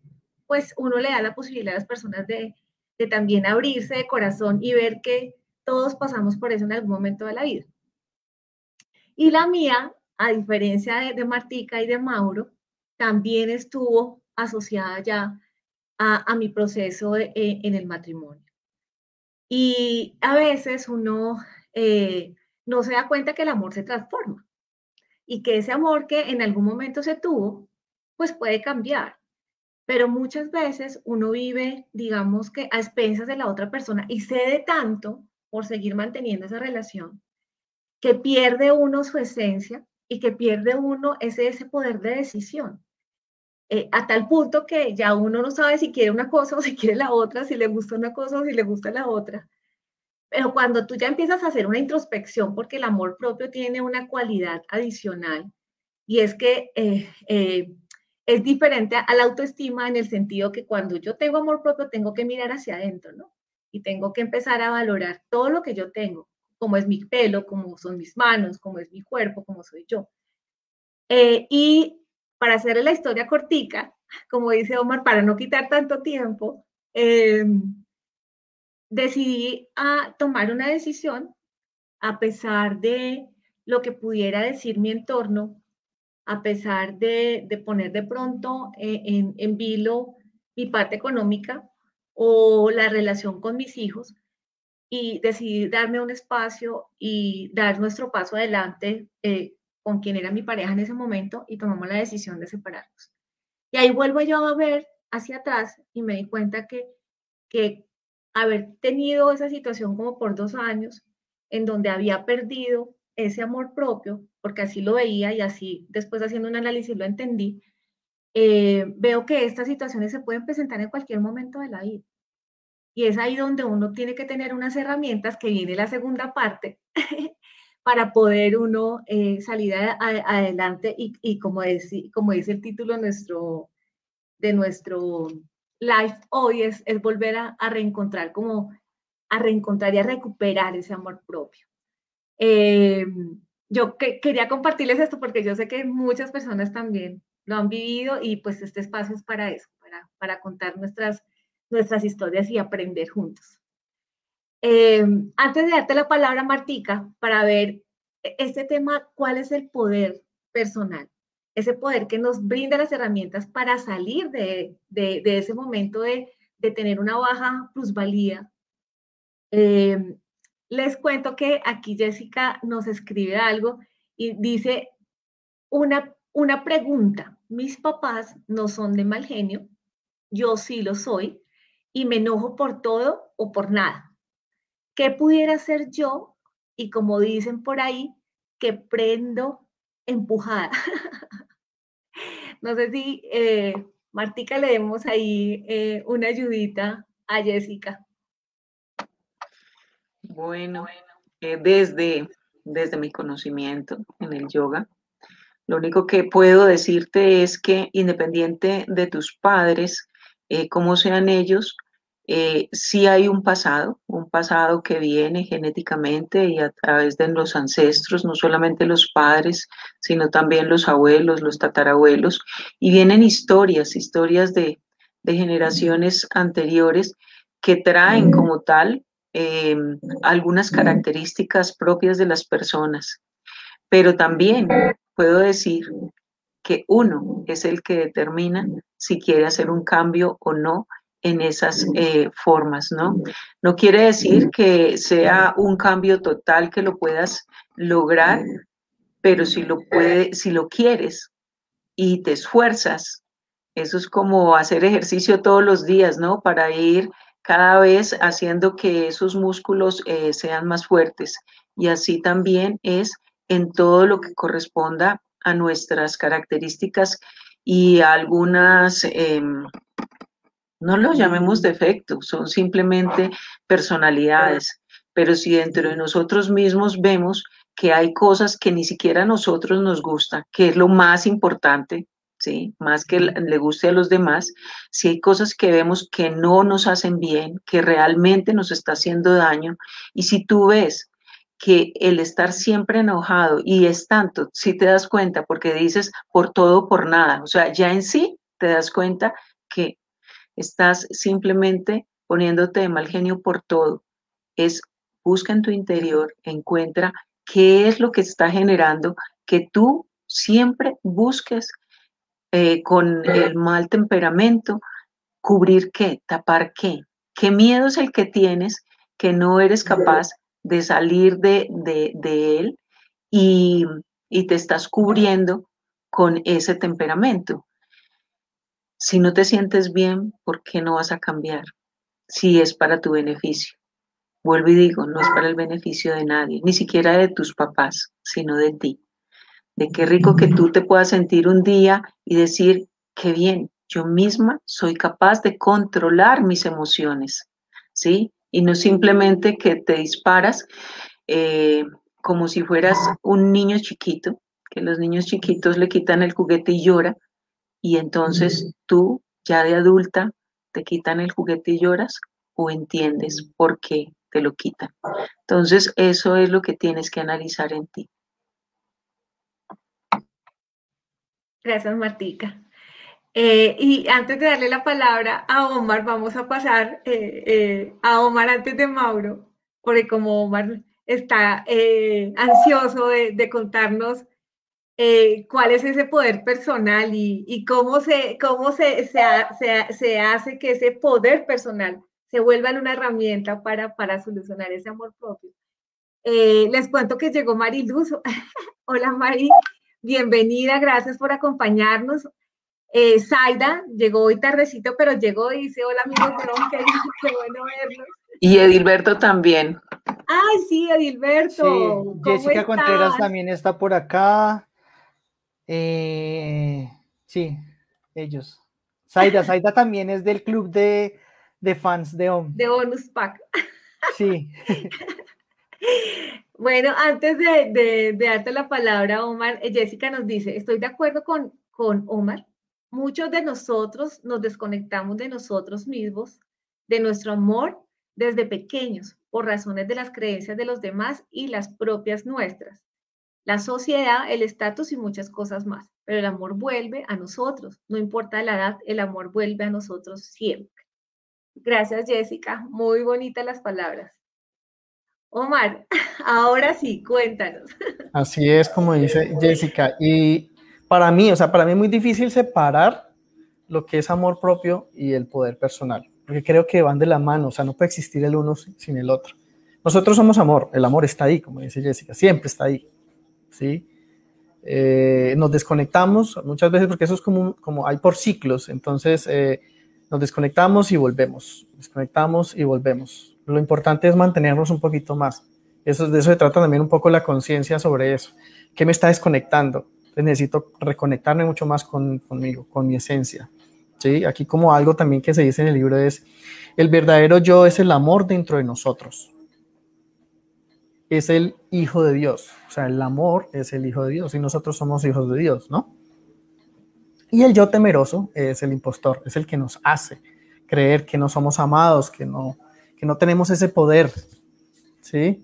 pues uno le da la posibilidad a las personas de, de también abrirse de corazón y ver que todos pasamos por eso en algún momento de la vida. Y la mía, a diferencia de, Martica y de Mauro, también estuvo asociada ya a, mi proceso en el matrimonio. Y a veces uno eh, no se da cuenta que el amor se transforma y que ese amor que en algún momento se tuvo, pues puede cambiar. Pero muchas veces uno vive, digamos que a expensas de la otra persona y cede tanto por seguir manteniendo esa relación que pierde uno su esencia y que pierde uno ese, ese poder de decisión. Eh, a tal punto que ya uno no sabe si quiere una cosa o si quiere la otra, si le gusta una cosa o si le gusta la otra. Pero cuando tú ya empiezas a hacer una introspección, porque el amor propio tiene una cualidad adicional, y es que eh, eh, es diferente a la autoestima en el sentido que cuando yo tengo amor propio tengo que mirar hacia adentro, ¿no? Y tengo que empezar a valorar todo lo que yo tengo, como es mi pelo, como son mis manos, como es mi cuerpo, como soy yo. Eh, y para hacerle la historia cortica, como dice Omar, para no quitar tanto tiempo, em, decidí a tomar una decisión a pesar de lo que pudiera decir mi entorno, a pesar de, poner de pronto eh, en, en, vilo mi parte económica o la relación con mis hijos, y decidí darme un espacio y dar nuestro paso adelante eh, con quien era mi pareja en ese momento y tomamos la decisión de separarnos. Y ahí vuelvo yo a ver hacia atrás y me di cuenta que, que haber tenido esa situación como por dos años, en donde había perdido ese amor propio, porque así lo veía y así después haciendo un análisis lo entendí, eh, veo que estas situaciones se pueden presentar en cualquier momento de la vida. Y es ahí donde uno tiene que tener unas herramientas, que viene la segunda parte, para poder uno eh, salir adelante y, como, como dice el título de nuestro, de nuestro live hoy, es, es volver a, reencontrar, como a reencontrar y a recuperar ese amor propio. Eh, yo quería compartirles esto porque yo sé que muchas personas también lo han vivido y pues este espacio es para eso, para, para contar nuestras nuestras historias y aprender juntos. Eh, antes de darte la palabra, Martica, para ver este tema, ¿cuál es el poder personal? Ese poder que nos brinda las herramientas para salir de, ese momento de, tener una baja plusvalía. Eh, les cuento que aquí Jessica nos escribe algo y dice una, una pregunta. Mis papás no son de mal genio, yo sí lo soy, y me enojo por todo o por nada. ¿Qué pudiera hacer yo? Y como dicen por ahí, que prendo empujada. no sé si, eh, Martica, le demos ahí eh, una ayudita a Jessica. Bueno, eh, desde, desde mi conocimiento en el yoga, lo único que puedo decirte es que independiente de tus padres, como sean ellos, eh, sí hay un pasado, un pasado que viene genéticamente y a través de los ancestros, no solamente los padres, sino también los abuelos, los tatarabuelos, y vienen historias, historias de, generaciones anteriores que traen como tal em, algunas características propias de las personas. Pero también puedo decir que uno es el que determina si quiere hacer un cambio o no en esas eh, formas, ¿no? No quiere decir que sea un cambio total que lo puedas lograr, pero si lo, puede, si lo quieres y te esfuerzas, eso es como hacer ejercicio todos los días, ¿no? Para ir cada vez haciendo que esos músculos eh, sean más fuertes. Y así también es en todo lo que corresponda a nuestras características y algunas em, no los llamemos defectos, son simplemente personalidades, pero si dentro de nosotros mismos vemos que hay cosas que ni siquiera a nosotros nos gustan, que es lo más importante, ¿sí? Más que le guste a los demás, si hay cosas que vemos que no nos hacen bien, que realmente nos está haciendo daño, y si tú ves que el estar siempre enojado y es tanto, si te das cuenta, porque dices por todo, por nada, o sea, ya en sí te das cuenta que Estás simplemente poniéndote de mal genio por todo. Es busca en tu interior, encuentra qué es lo que está generando que tú siempre busques eh, con el mal temperamento cubrir qué, tapar qué. ¿Qué miedo es el que tienes que no eres capaz de salir de, él y, y te estás cubriendo con ese temperamento? Si no te sientes bien, ¿por qué no vas a cambiar? Si es para tu beneficio. Vuelvo y digo, no es para el beneficio de nadie, ni siquiera de tus papás, sino de ti. De qué rico que tú te puedas sentir un día y decir, qué bien, yo misma soy capaz de controlar mis emociones, ¿sí? Y no simplemente que te disparas eh, como si fueras un niño chiquito, que los niños chiquitos le quitan el juguete y llora, y entonces tú, ya de adulta, te quitan el juguete y lloras o entiendes por qué te lo quitan. Entonces, eso es lo que tienes que analizar en ti. Gracias, Martica. Eh, y antes de darle la palabra a Omar, vamos a pasar eh, eh, a Omar antes de Mauro, porque como Omar está ansioso de, contarnos cuál es ese poder personal y, cómo, se, cómo se, se, hace que ese poder personal se vuelva una herramienta para, para solucionar ese amor propio. les cuento que llegó Mariluz. Hola Mari, bienvenida, gracias por acompañarnos. Eh, Zaida llegó hoy tardecito, pero llegó y dice, hola amigos de qué, bueno verlos. Y Edilberto también. Ay, sí, Edilberto. Jessica Contreras también está por acá. Eh, sí, ellos. Zaida, Zaida también es del club de, fans de OM. De Bonus Pack. Sí. bueno, antes de, darte la palabra, Omar, eh, Jessica nos dice, estoy de acuerdo con, con Omar muchos de nosotros nos desconectamos de nosotros mismos, de nuestro amor desde pequeños, por razones de las creencias de los demás y las propias nuestras. La sociedad, el estatus y muchas cosas más. Pero el amor vuelve a nosotros. No importa la edad, el amor vuelve a nosotros siempre. Gracias, Jessica. Muy bonitas las palabras. Omar, ahora sí, cuéntanos. Así es como dice Jessica. Y para mí, o sea, para mí es muy difícil separar lo que es amor propio y el poder personal, porque creo que van de la mano, o sea, no puede existir el uno sin el otro. Nosotros somos amor, el amor está ahí, como dice Jessica, siempre está ahí, ¿sí? Eh, nos desconectamos muchas veces porque eso es como, como hay por ciclos, entonces eh, nos desconectamos y volvemos, desconectamos y volvemos. Lo importante es mantenernos un poquito más. Eso, de eso se trata también un poco la conciencia sobre eso. ¿Qué me está desconectando? necesito reconectarme mucho más con, conmigo, con mi esencia. ¿sí? Aquí como algo también que se dice en el libro es, el verdadero yo es el amor dentro de nosotros. Es el Hijo de Dios. O sea, el amor es el Hijo de Dios y nosotros somos hijos de Dios, ¿no? Y el yo temeroso es el impostor, es el que nos hace creer que no somos amados, que no, que no tenemos ese poder, ¿sí?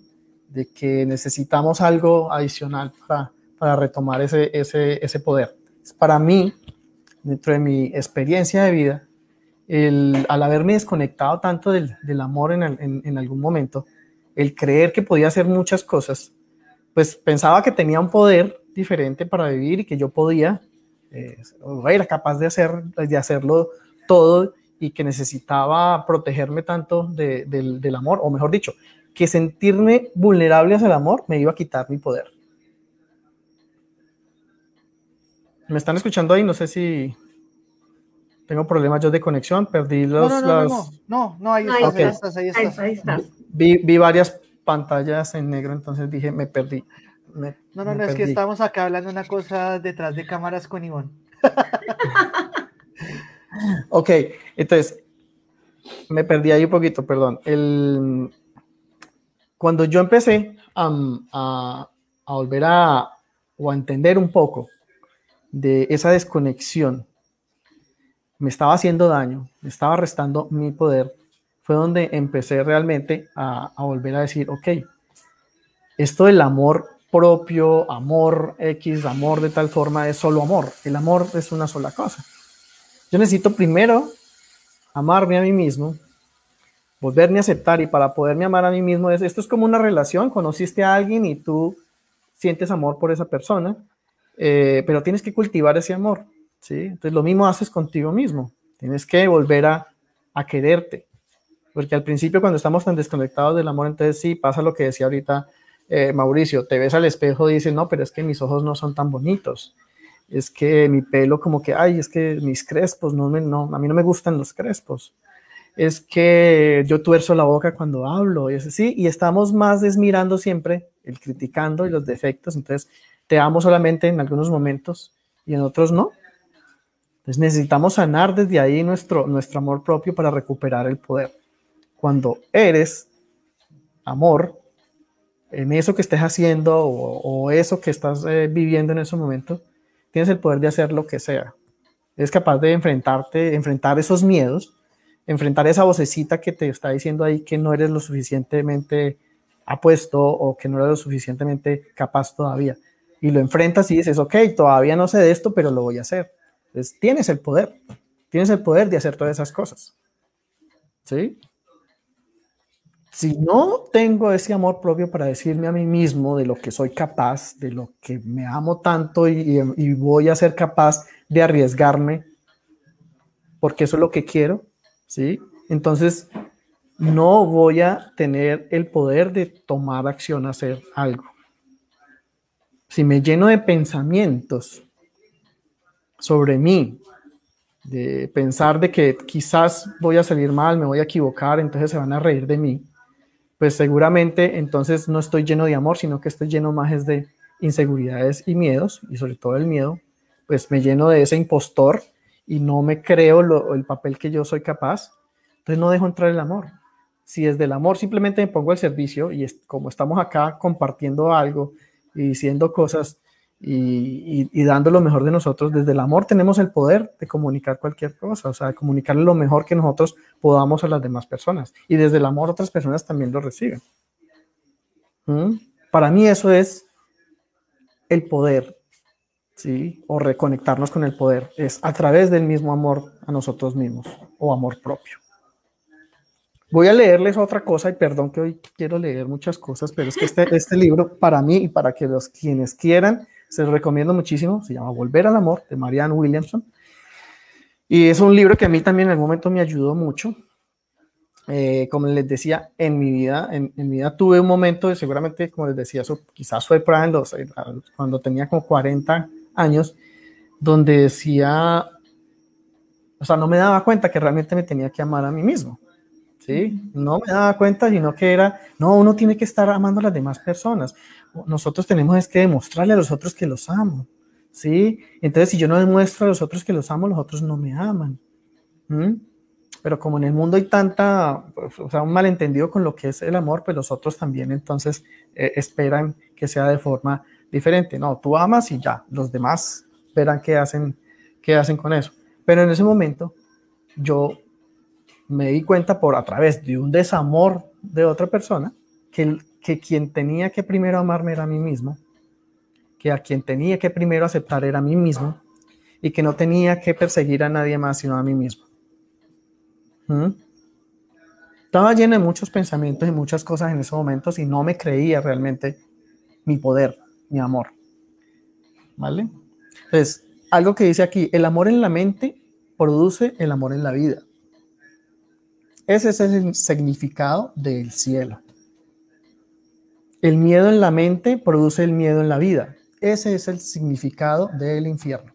De que necesitamos algo adicional para, para retomar ese, ese, ese poder. Para mí, dentro de mi experiencia de vida, el, al haberme desconectado tanto del, del amor en, en, en, algún momento, el creer que podía hacer muchas cosas, pues pensaba que tenía un poder diferente para vivir y que yo podía, eh, era capaz de, hacer, de hacerlo todo y que necesitaba protegerme tanto de, del, del amor, o mejor dicho, que sentirme vulnerable hacia el amor me iba a quitar mi poder. ¿Me están escuchando ahí? No sé si tengo problemas yo de conexión, perdí los... No, no, no, no, no, ahí, estás, ahí, estás, ahí estás, Vi, vi, varias pantallas en negro, entonces dije, me perdí. no, no, no, es que estamos acá hablando una cosa detrás de cámaras con Ivonne. ok, entonces, me perdí ahí un poquito, perdón. El, cuando yo empecé a, a, a volver a, o a entender un poco de esa desconexión me estaba haciendo daño, me estaba restando mi poder, fue donde empecé realmente a, volver a decir, ok, esto del amor propio, amor X, amor de tal forma, es solo amor. El amor es una sola cosa. Yo necesito primero amarme a mí mismo, volverme a aceptar y para poderme amar a mí mismo, es, esto es como una relación, conociste a alguien y tú sientes amor por esa persona eh, pero tienes que cultivar ese amor, ¿sí? Entonces lo mismo haces contigo mismo, tienes que volver a, a quererte, porque al principio cuando estamos tan desconectados del amor, entonces sí pasa lo que decía ahorita eh, Mauricio, te ves al espejo y dices, no, pero es que mis ojos no son tan bonitos, es que mi pelo como que, ay, es que mis crespos, no, no, a mí no me gustan los crespos, es que yo tuerzo la boca cuando hablo, y es así, y estamos más desmirando siempre el criticando y los defectos, entonces te amo solamente en algunos momentos y en otros no. Entonces necesitamos sanar desde ahí nuestro, nuestro amor propio para recuperar el poder. Cuando eres amor, en eso que estés haciendo o, eso que estás eh, viviendo en ese momento, tienes el poder de hacer lo que sea. eres capaz de enfrentarte, enfrentar esos miedos, enfrentar esa vocecita que te está diciendo ahí que no eres lo suficientemente apuesto o que no eres lo suficientemente capaz todavía. Y lo enfrentas y dices, ok, todavía no sé de esto, pero lo voy a hacer. Entonces, tienes el poder, tienes el poder de hacer todas esas cosas. ¿Sí? Si no tengo ese amor propio para decirme a mí mismo de lo que soy capaz, de lo que me amo tanto y, voy a ser capaz de arriesgarme, porque eso es lo que quiero, ¿sí? Entonces, no voy a tener el poder de tomar acción, hacer algo. Si me lleno de pensamientos sobre mí, de pensar de que quizás voy a salir mal, me voy a equivocar, entonces se van a reír de mí, pues seguramente entonces no estoy lleno de amor, sino que estoy lleno más de inseguridades y miedos, y sobre todo el miedo, pues me lleno de ese impostor y no me creo el papel que yo soy capaz, entonces no dejo entrar el amor. Si desde el amor simplemente me pongo al servicio y como estamos acá compartiendo algo y diciendo cosas y, dando lo mejor de nosotros, desde el amor tenemos el poder de comunicar cualquier cosa, o sea, de comunicar lo mejor que nosotros podamos a las demás personas. Y desde el amor otras personas también lo reciben. ¿Mm? Para mí eso es el poder ¿sí? O reconectarnos con el poder. Es a través del mismo amor a nosotros mismos o amor propio. Voy a leerles otra cosa y perdón que hoy quiero leer muchas cosas, pero es que este, este libro para mí y para quienes quieran, se recomiendo muchísimo. Se llama Volver al Amor de Marianne Williamson. Y es un libro que a mí también en el momento me ayudó mucho. Eh, como les decía, en mi vida, en, mi vida tuve un momento, seguramente, como les decía, eso quizás fue para los, cuando tenía como 40 años donde decía, o sea, no me daba cuenta que realmente me tenía que amar a mí mismo. ¿Sí? No me daba cuenta, sino que era, no, uno tiene que estar amando a las demás personas. Nosotros tenemos es que demostrarle a los otros que los amo. ¿Sí? Entonces, si yo no demuestro a los otros que los amo, los otros no me aman. Pero como en el mundo hay tanta, o sea, un malentendido con lo que es el amor, pues los otros también entonces eh, esperan que sea de forma diferente. No, tú amas y ya, los demás verán qué hacen, qué hacen con eso. Pero en ese momento yo me di cuenta por a través de un desamor de otra persona que, que quien tenía que primero amarme era a mí mismo, que a quien tenía que primero aceptar era a mí mismo y que no tenía que perseguir a nadie más sino a mí mismo. ¿Mm? Estaba lleno de muchos pensamientos y muchas cosas en ese momento y no me creía realmente mi poder mi amor. ¿Vale? Entonces, algo que dice aquí, el amor en la mente produce el amor en la vida. Ese es el significado del cielo. El miedo en la mente produce el miedo en la vida. Ese es el significado del infierno.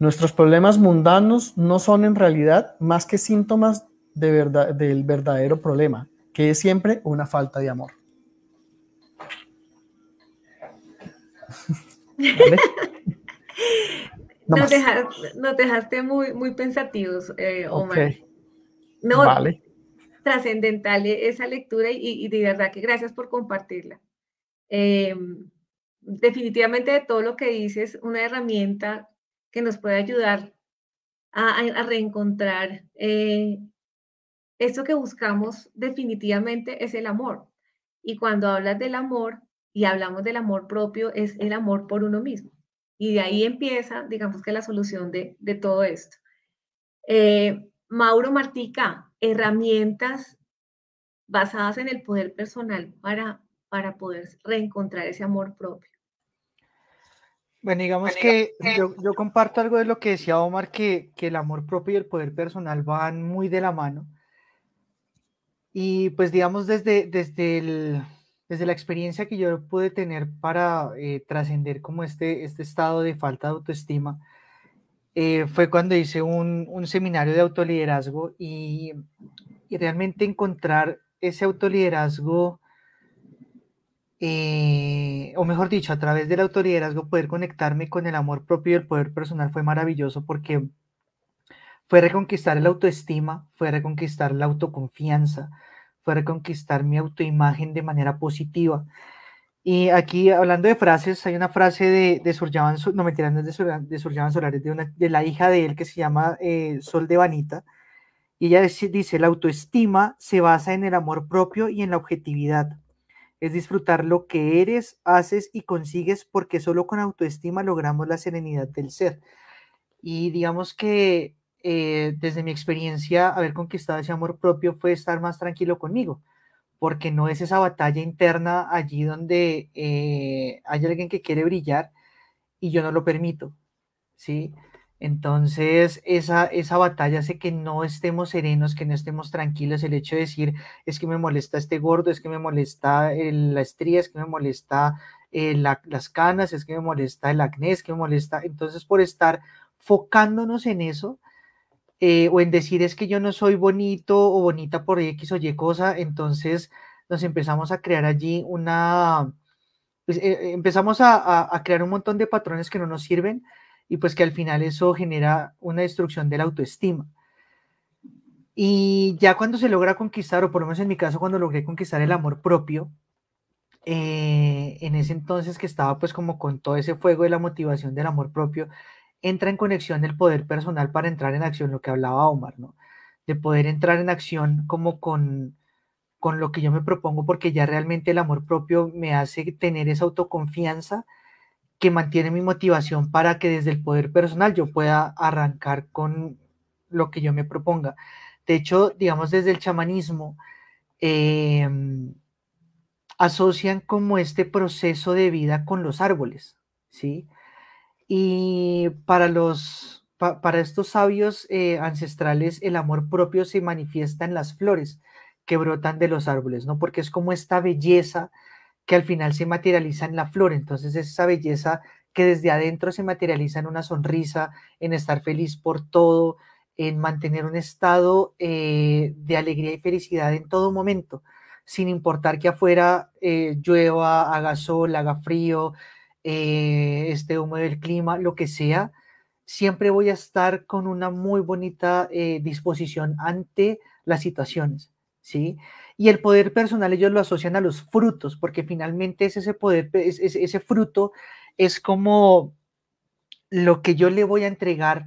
Nuestros problemas mundanos no son en realidad más que síntomas de verdad, del verdadero problema, que es siempre una falta de amor. nos, dejaste, muy, muy pensativos, eh, Omar. No, vale. Trascendental esa lectura y, de verdad que gracias por compartirla. Em, definitivamente de todo lo que dices, una herramienta que nos puede ayudar a, reencontrar eh, esto que buscamos definitivamente es el amor. Y cuando hablas del amor, y hablamos del amor propio, es el amor por uno mismo. Y de ahí empieza, digamos que la solución de, todo esto. Eh, Mauro Martica, herramientas basadas en el poder personal para, para poder reencontrar ese amor propio. Bueno, digamos que yo, comparto algo de lo que decía Omar, que, que el amor propio y el poder personal van muy de la mano. Y pues digamos desde, desde el, desde la experiencia que yo pude tener para eh, trascender como este, este estado de falta de autoestima, eh, fue cuando hice un, seminario de autoliderazgo y, y, realmente encontrar ese autoliderazgo, eh, o mejor dicho, a través del autoliderazgo poder conectarme con el amor propio y el poder personal fue maravilloso porque fue reconquistar la autoestima, fue reconquistar la autoconfianza, fue reconquistar mi autoimagen de manera positiva. Y aquí, hablando de frases, hay una frase de, de Suryavan, no mentira, no es de, Sur, de Suryavan Solares, de, una, de la hija de él que se llama eh, Sol de Vanita, y ella dice, la autoestima se basa en el amor propio y en la objetividad. Es disfrutar lo que eres, haces y consigues porque solo con autoestima logramos la serenidad del ser. Y digamos que eh, desde mi experiencia, haber conquistado ese amor propio fue estar más tranquilo conmigo porque no es esa batalla interna allí donde eh, hay alguien que quiere brillar y yo no lo permito, ¿sí? Entonces, esa, esa batalla hace que no estemos serenos, que no estemos tranquilos. El hecho de decir, es que me molesta este gordo, es que me molesta la estría, es que me molesta eh, las canas, es que me molesta el acné, es que me molesta. Entonces, por estar focándonos en eso, eh, o en decir es que yo no soy bonito o bonita por X o Y cosa, entonces nos empezamos a crear allí una, pues, eh, empezamos a, crear un montón de patrones que no nos sirven y pues que al final eso genera una destrucción de la autoestima. Y ya cuando se logra conquistar, o por lo menos en mi caso, cuando logré conquistar el amor propio, eh, en ese entonces que estaba pues como con todo ese fuego de la motivación del amor propio, entra en conexión el poder personal para entrar en acción, lo que hablaba Omar, ¿no? De poder entrar en acción como con, con lo que yo me propongo, porque ya realmente el amor propio me hace tener esa autoconfianza que mantiene mi motivación para que desde el poder personal yo pueda arrancar con lo que yo me proponga. De hecho, digamos, desde el chamanismo, em, asocian como este proceso de vida con los árboles, ¿sí? Y para los, para estos sabios eh, ancestrales, el amor propio se manifiesta en las flores que brotan de los árboles, ¿no? Porque es como esta belleza que al final se materializa en la flor. Entonces, es esa belleza que desde adentro se materializa en una sonrisa, en estar feliz por todo, en mantener un estado eh, de alegría y felicidad en todo momento, sin importar que afuera eh, llueva, haga sol, haga frío, eh, este humo del clima, lo que sea, siempre voy a estar con una muy bonita eh, disposición ante las situaciones, ¿sí? Y el poder personal ellos lo asocian a los frutos, porque finalmente es ese poder, ese fruto es como lo que yo le voy a entregar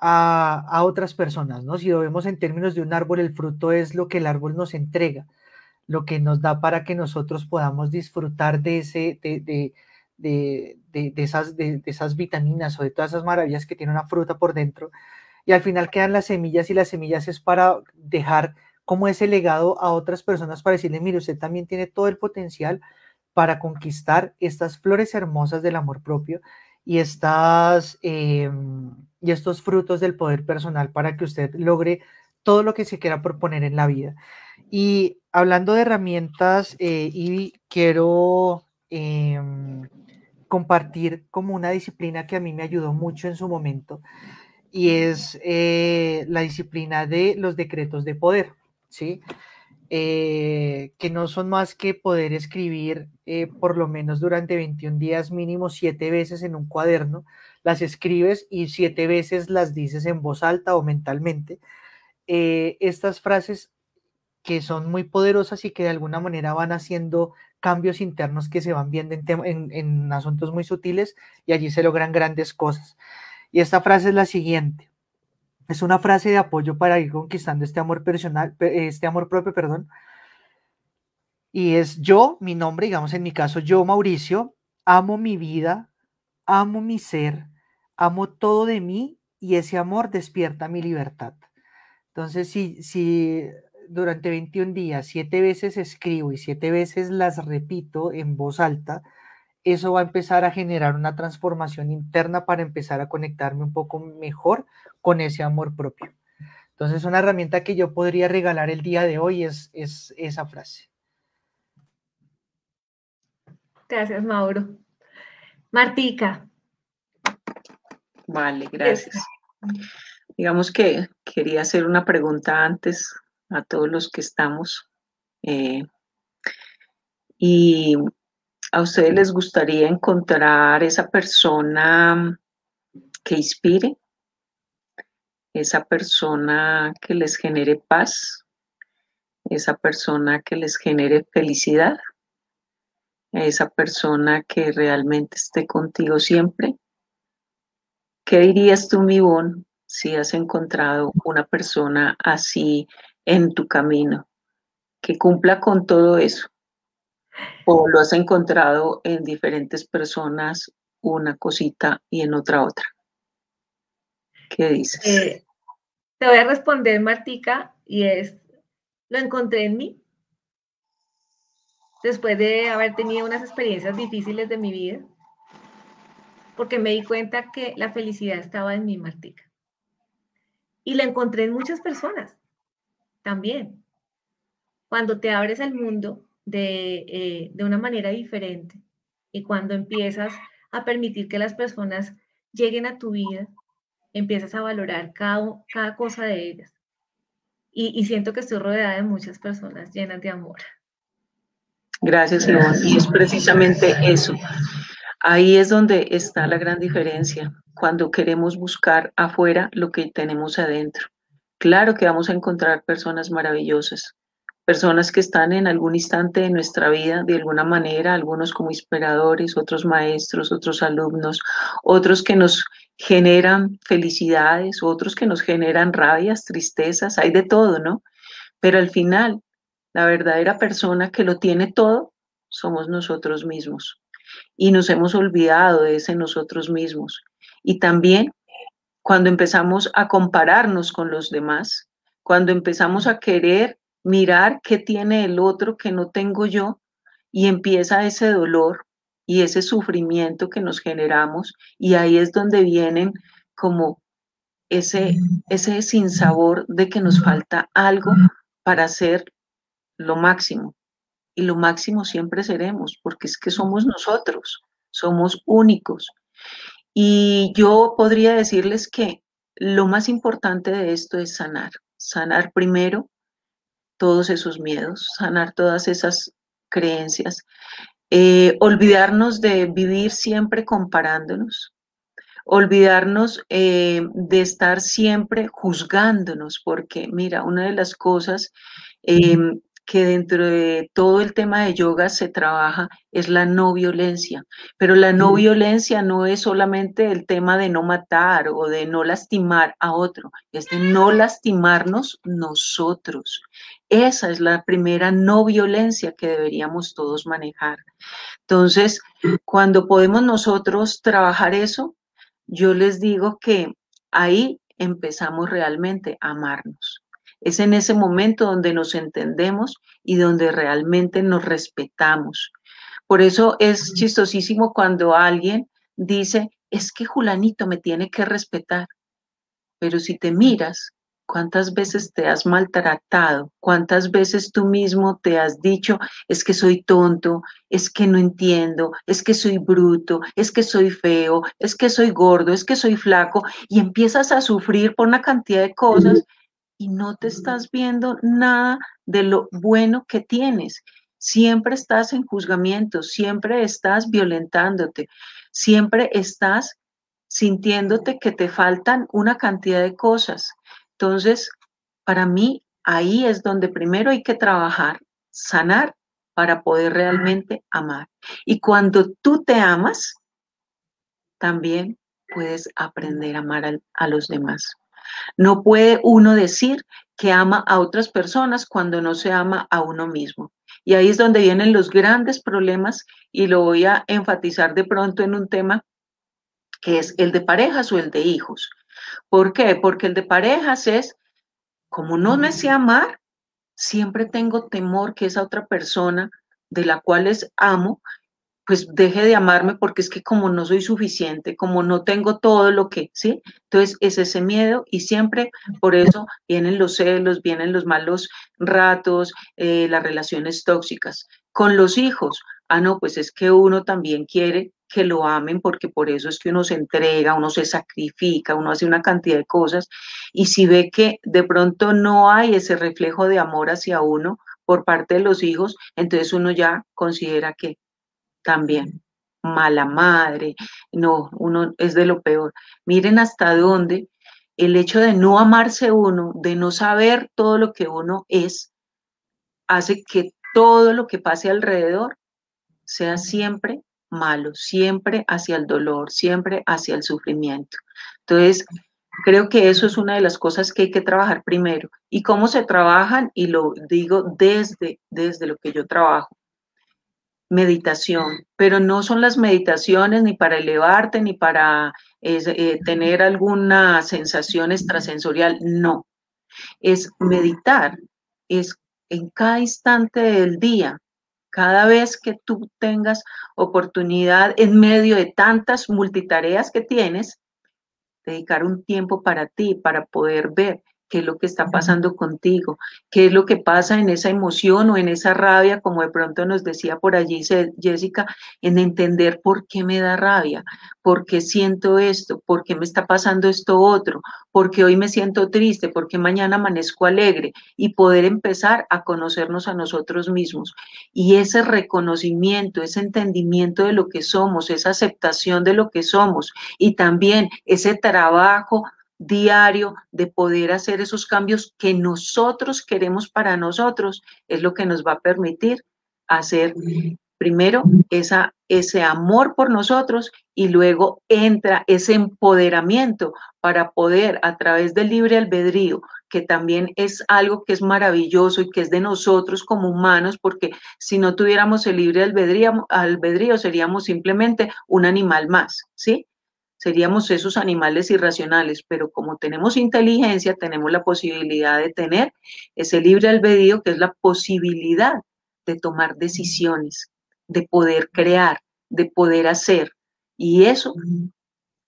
a, a, otras personas, ¿no? Si lo vemos en términos de un árbol, el fruto es lo que el árbol nos entrega, lo que nos da para que nosotros podamos disfrutar de ese, de, de, de, esas, de, esas vitaminas o de todas esas maravillas que tiene una fruta por dentro. Y al final quedan las semillas y las semillas es para dejar como ese legado a otras personas para decirle, mire, usted también tiene todo el potencial para conquistar estas flores hermosas del amor propio y, estas, em, y estos frutos del poder personal para que usted logre todo lo que se quiera proponer en la vida. Y hablando de herramientas, eh, y quiero em, compartir como una disciplina que a mí me ayudó mucho en su momento y es eh, la disciplina de los decretos de poder, ¿sí? Eh, que no son más que poder escribir eh, por lo menos durante 21 días mínimo siete veces en un cuaderno, las escribes y siete veces las dices en voz alta o mentalmente. estas frases que son muy poderosas y que de alguna manera van haciendo cambios internos que se van viendo en, asuntos muy sutiles y allí se logran grandes cosas. Y esta frase es la siguiente. Es una frase de apoyo para ir conquistando este amor personal, este amor propio, perdón. Y es yo, mi nombre, digamos en mi caso, yo, Mauricio, amo mi vida, amo mi ser, amo todo de mí y ese amor despierta mi libertad. Entonces, si, si durante 21 días, siete veces escribo y siete veces las repito en voz alta, eso va a empezar a generar una transformación interna para empezar a conectarme un poco mejor con ese amor propio. Entonces, una herramienta que yo podría regalar el día de hoy es, es esa frase. Gracias, Mauro. Martica. Vale, gracias. Digamos que quería hacer una pregunta antes a todos los que estamos. Eh, y a ustedes les gustaría encontrar esa persona que inspire, esa persona que les genere paz, esa persona que les genere felicidad, esa persona que realmente esté contigo siempre. ¿Qué dirías tú, mi Bon, si has encontrado una persona así en tu camino, que cumpla con todo eso? ¿O lo has encontrado en diferentes personas una cosita y en otra otra? ¿Qué dices? Eh, te voy a responder, Martica, y es, lo encontré en mí. Después de haber tenido unas experiencias difíciles de mi vida, porque me di cuenta que la felicidad estaba en mí, Martica. Y la encontré en muchas personas también. Cuando te abres al mundo de, eh, de una manera diferente y cuando empiezas a permitir que las personas lleguen a tu vida, empiezas a valorar cada, cada cosa de ellas. Y, y, siento que estoy rodeada de muchas personas llenas de amor. Gracias, Ivonne. Y es precisamente eso. Ahí es donde está la gran diferencia, cuando queremos buscar afuera lo que tenemos adentro. Claro que vamos a encontrar personas maravillosas, personas que están en algún instante de nuestra vida, de alguna manera, algunos como inspiradores, otros maestros, otros alumnos, otros que nos generan felicidades, otros que nos generan rabias, tristezas, hay de todo, ¿no? Pero al final, la verdadera persona que lo tiene todo somos nosotros mismos. Y nos hemos olvidado de ese nosotros mismos. Y también cuando empezamos a compararnos con los demás, cuando empezamos a querer mirar qué tiene el otro que no tengo yo y empieza ese dolor y ese sufrimiento que nos generamos y ahí es donde vienen como ese, ese sinsabor de que nos falta algo para ser lo máximo. Y lo máximo siempre seremos, porque es que somos nosotros, somos únicos. Y yo podría decirles que lo más importante de esto es sanar. Sanar primero todos esos miedos, sanar todas esas creencias, eh, olvidarnos de vivir siempre comparándonos, olvidarnos eh, de estar siempre juzgándonos, porque mira, una de las cosas que dentro de todo el tema de yoga se trabaja es la no violencia, pero la no violencia no es solamente el tema de no matar o de no lastimar a otro, es de no lastimarnos nosotros. Esa es la primera no violencia que deberíamos todos manejar. Entonces, cuando podemos nosotros trabajar eso, yo les digo que ahí empezamos realmente a amarnos. Es en ese momento donde nos entendemos y donde realmente nos respetamos. Por eso es chistosísimo cuando alguien dice, es que Julanito me tiene que respetar. Pero si te miras, ¿cuántas veces te has maltratado? ¿Cuántas veces tú mismo te has dicho, es que soy tonto, es que no entiendo, es que soy bruto, es que soy feo, es que soy gordo, es que soy flaco? Y empiezas a sufrir por una cantidad de cosas y no te estás viendo nada de lo bueno que tienes. Siempre estás en juzgamiento, siempre estás violentándote, siempre estás sintiéndote que te faltan una cantidad de cosas. Entonces, para mí, ahí es donde primero hay que trabajar, sanar para poder realmente amar. Y cuando tú te amas, también puedes aprender a amar a, los demás. No puede uno decir que ama a otras personas cuando no se ama a uno mismo. Y ahí es donde vienen los grandes problemas y lo voy a enfatizar de pronto en un tema que es el de parejas o el de hijos. ¿Por qué? Porque el de parejas es, como no me sé amar, siempre tengo temor que esa otra persona de la cual les amo pues deje de amarme porque es que como no soy suficiente, como no tengo todo lo que, ¿sí? Entonces es ese miedo y siempre por eso vienen los celos, vienen los malos ratos, eh, las relaciones tóxicas. Con los hijos, ah, no, pues es que uno también quiere que lo amen porque por eso es que uno se entrega, uno se sacrifica, uno hace una cantidad de cosas y si ve que de pronto no hay ese reflejo de amor hacia uno por parte de los hijos, entonces uno ya considera que también. Mala madre, no, uno es de lo peor. Miren hasta dónde el hecho de no amarse uno, de no saber todo lo que uno es, hace que todo lo que pase alrededor sea siempre malo, siempre hacia el dolor, siempre hacia el sufrimiento. Entonces, creo que eso es una de las cosas que hay que trabajar primero. ¿Y cómo se trabajan? Y lo digo desde, desde lo que yo trabajo. Meditación, pero no son las meditaciones ni para elevarte ni para eh, tener alguna sensación extrasensorial, no. Es meditar, es en cada instante del día, cada vez que tú tengas oportunidad en medio de tantas multitareas que tienes, dedicar un tiempo para ti, para poder ver qué es lo que está pasando contigo, qué es lo que pasa en esa emoción o en esa rabia, como de pronto nos decía por allí Jessica, en entender por qué me da rabia, por qué siento esto, por qué me está pasando esto otro, por qué hoy me siento triste, por qué mañana amanezco alegre y poder empezar a conocernos a nosotros mismos. Y ese reconocimiento, ese entendimiento de lo que somos, esa aceptación de lo que somos y también ese trabajo diario de poder hacer esos cambios que nosotros queremos para nosotros, es lo que nos va a permitir hacer primero esa, ese amor por nosotros y luego entra ese empoderamiento para poder a través del libre albedrío, que también es algo que es maravilloso y que es de nosotros como humanos, porque si no tuviéramos el libre albedrío, albedrío seríamos simplemente un animal más, ¿sí? Seríamos esos animales irracionales, pero como tenemos inteligencia, tenemos la posibilidad de tener ese libre albedrío que es la posibilidad de tomar decisiones, de poder crear, de poder hacer. Y eso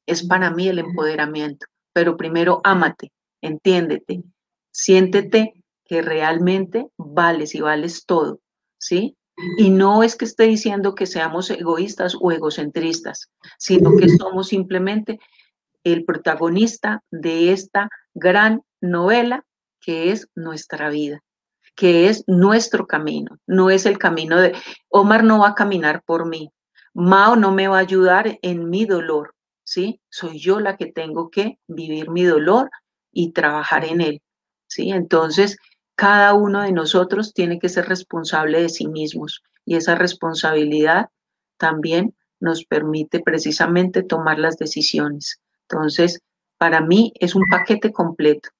es para mí el empoderamiento. Pero primero ámate, entiéndete, siéntete que realmente vales y vales todo, ¿sí? Y no es que esté diciendo que seamos egoístas o egocentristas, sino que somos simplemente el protagonista de esta gran novela que es nuestra vida, que es nuestro camino, no es el camino de Omar no va a caminar por mí, Mao no me va a ayudar en mi dolor, ¿sí? Soy yo la que tengo que vivir mi dolor y trabajar en él, ¿sí? Entonces, cada uno de nosotros tiene que ser responsable de sí mismos y esa responsabilidad también nos permite precisamente tomar las decisiones. Entonces, para mí es un paquete completo.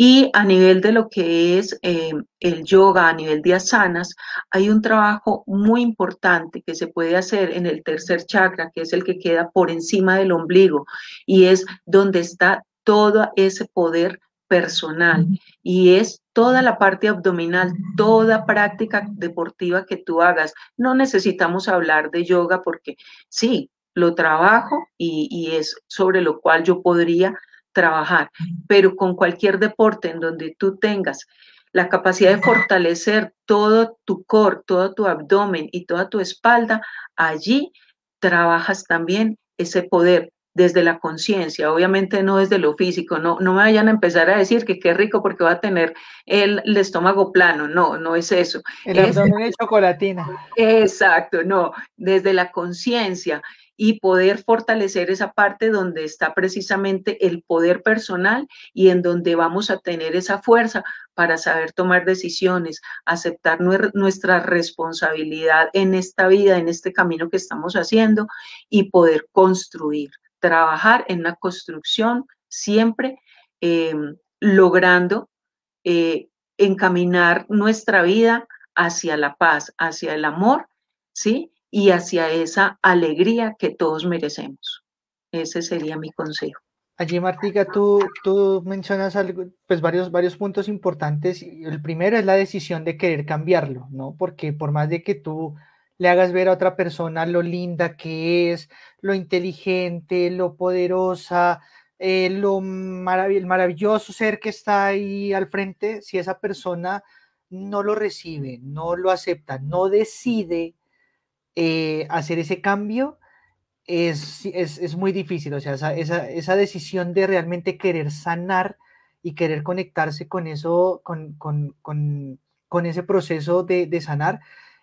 Y a nivel de lo que es eh, el yoga, a nivel de asanas, hay un trabajo muy importante que se puede hacer en el tercer chakra, que es el que queda por encima del ombligo, y es donde está todo ese poder personal y es toda la parte abdominal, toda práctica deportiva que tú hagas. No necesitamos hablar de yoga porque sí, lo trabajo y, es sobre lo cual yo podría trabajar, pero con cualquier deporte en donde tú tengas la capacidad de fortalecer todo tu core, todo tu abdomen y toda tu espalda, allí trabajas también ese poder desde la conciencia, obviamente no desde lo físico, no, no me vayan a empezar a decir que qué rico porque va a tener el, estómago plano, no, no es eso. El abdomen de chocolatina. Exacto, no, desde la conciencia y poder fortalecer esa parte donde está precisamente el poder personal y en donde vamos a tener esa fuerza para saber tomar decisiones, aceptar nuestra responsabilidad en esta vida, en este camino que estamos haciendo y poder construir trabajar en la construcción siempre eh, logrando eh, encaminar nuestra vida hacia la paz, hacia el amor, ¿sí? Y hacia esa alegría que todos merecemos. Ese sería mi consejo. Allí, Martica, tú, tú mencionas algo, pues varios, varios puntos importantes. El primero es la decisión de querer cambiarlo, ¿no? Porque por más de que tú le hagas ver a otra persona lo linda que es, lo inteligente, lo poderosa, eh, lo el maravilloso ser que está ahí al frente, si esa persona no lo recibe, no lo acepta, no decide eh, hacer ese cambio, es, es, muy difícil. O sea, esa, esa, decisión de realmente querer sanar y querer conectarse con eso, con, con, con, con ese proceso de, de sanar,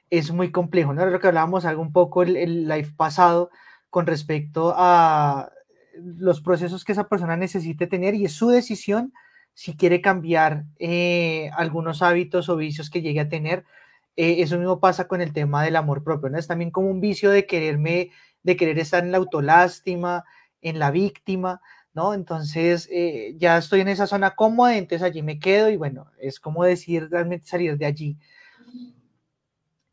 es muy complejo, ¿no? Lo que hablábamos algo un poco el, el live pasado con respecto a los procesos que esa persona necesite tener y es su decisión si quiere cambiar eh, algunos hábitos o vicios que llegue a tener eh, eso mismo pasa con el tema del amor propio, ¿no? Es también como un vicio de quererme, de querer estar en la autolástima, en la víctima, ¿no? Entonces eh, ya estoy en esa zona cómoda, entonces allí me quedo y bueno, es como decir realmente salir de allí.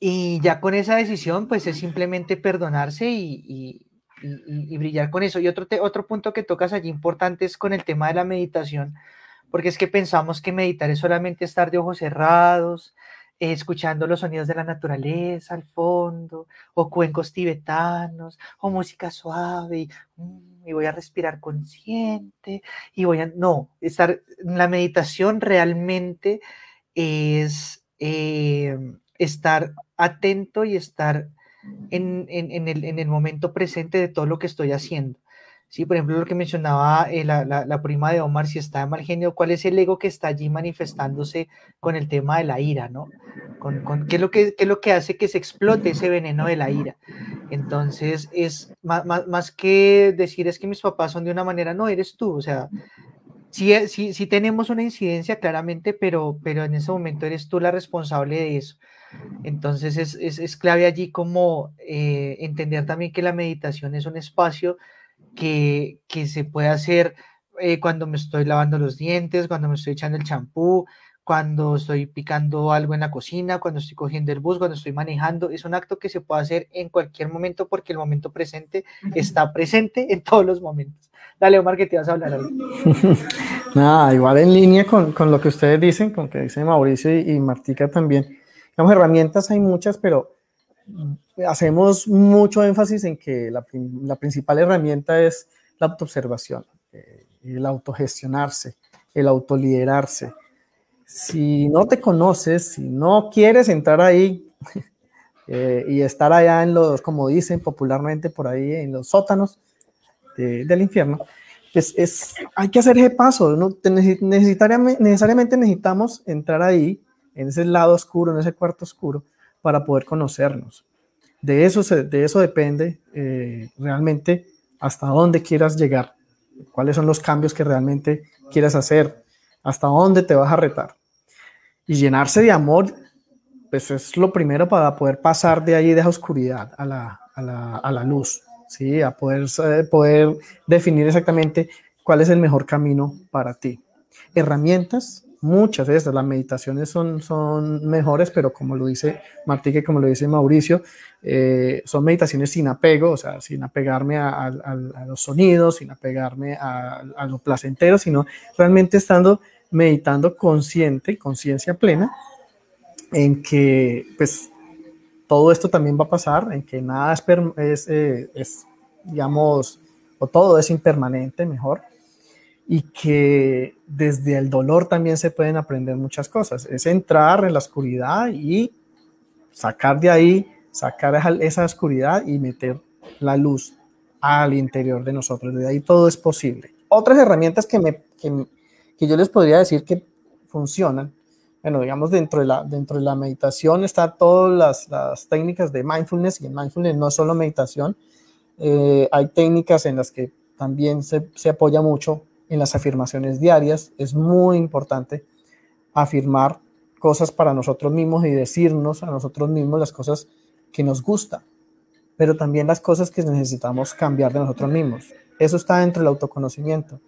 Y ya con esa decisión, pues es simplemente perdonarse y, y, brillar con eso. Y otro, otro punto que tocas allí importante es con el tema de la meditación, porque es que pensamos que meditar es solamente estar de ojos cerrados, eh, escuchando los sonidos de la naturaleza al fondo, o cuencos tibetanos, o música suave, y, mm, voy a respirar consciente, y voy a... No, estar, la meditación realmente es eh, estar atento y estar en, el, momento presente de todo lo que estoy haciendo. Sí, por ejemplo, lo que mencionaba eh, la, prima de Omar, si está de mal genio, ¿cuál es el ego que está allí manifestándose con el tema de la ira, ¿no? Con, ¿qué, es lo que, es lo que hace que se explote ese veneno de la ira? Entonces, es más, más, que decir es que mis papás son de una manera, no, eres tú, o sea, sí, sí, sí tenemos una incidencia claramente, pero, pero en ese momento eres tú la responsable de eso. Entonces es, clave allí como eh, entender también que la meditación es un espacio que, se puede hacer eh, cuando me estoy lavando los dientes, cuando me estoy echando el champú, cuando estoy picando algo en la cocina, cuando estoy cogiendo el bus, cuando estoy manejando. Es un acto que se puede hacer en cualquier momento porque el momento presente está presente en todos los momentos. Dale, Omar, que te vas a hablar ahora. Nada, igual en línea con, lo que ustedes dicen, con lo que dice Mauricio y, y Martica también Digamos, herramientas hay muchas, pero hacemos mucho énfasis en que la, principal herramienta es la autoobservación, eh, el autogestionarse, el autoliderarse. Si no te conoces, si no quieres entrar ahí eh, y estar allá en los, como dicen popularmente por ahí, en los sótanos del infierno, pues es, hay que hacer ese paso. ¿no? necesariamente necesitamos entrar ahí en ese lado oscuro, en ese cuarto oscuro, para poder conocernos. De eso, de eso depende eh, realmente hasta dónde quieras llegar, cuáles son los cambios que realmente quieras hacer, hasta dónde te vas a retar. Y llenarse de amor, pues es lo primero para poder pasar de ahí de esa oscuridad a la, a la, a la luz, ¿sí? a poder, poder definir exactamente cuál es el mejor camino para ti. Herramientas, muchas de estas, las meditaciones son, son mejores, pero como lo dice Martí, que como lo dice Mauricio, eh, son meditaciones sin apego, o sea, sin apegarme a, los sonidos, sin apegarme a, lo placentero, sino realmente estando meditando consciente, conciencia plena, en que pues todo esto también va a pasar, en que nada es, es, eh, es digamos, o todo es impermanente, mejor, y que desde el dolor también se pueden aprender muchas cosas. Es entrar en la oscuridad y sacar de ahí, sacar esa oscuridad y meter la luz al interior de nosotros. De ahí todo es posible. Otras herramientas que, me, que, yo les podría decir que funcionan, bueno, digamos, dentro de la, dentro de la meditación están todas las, las técnicas de mindfulness y en mindfulness no solo meditación, eh, hay técnicas en las que también se, se apoya mucho en las afirmaciones diarias. Es muy importante afirmar cosas para nosotros mismos y decirnos a nosotros mismos las cosas que nos gustan, pero también las cosas que necesitamos cambiar de nosotros mismos. Eso está dentro del autoconocimiento.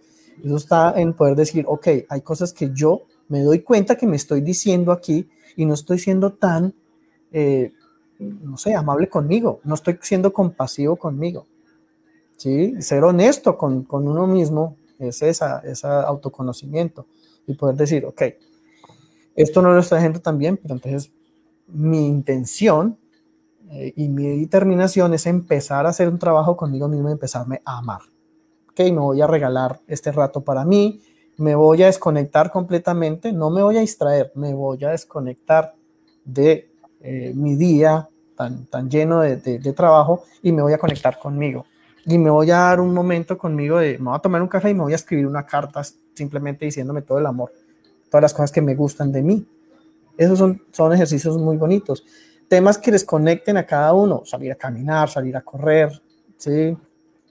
Eso está en poder decir, ok, hay cosas que yo me doy cuenta que me estoy diciendo aquí y no estoy siendo tan, eh, no sé, amable conmigo, no estoy siendo compasivo conmigo. ¿sí? Ser honesto con, con uno mismo es esa, ese autoconocimiento y poder decir, ok, esto no lo está haciendo tan bien, pero entonces mi intención eh, y mi determinación es empezar a hacer un trabajo conmigo mismo y empezarme a amar. Ok, me voy a regalar este rato para mí, me voy a desconectar completamente, no me voy a distraer, me voy a desconectar de eh, mi día tan, tan lleno de, de trabajo y me voy a conectar conmigo y me voy a dar un momento conmigo de, me voy a tomar un café y me voy a escribir una carta simplemente diciéndome todo el amor, todas las cosas que me gustan de mí. Esos son, son ejercicios muy bonitos. Temas que les conecten a cada uno, salir a caminar, salir a correr, ¿sí?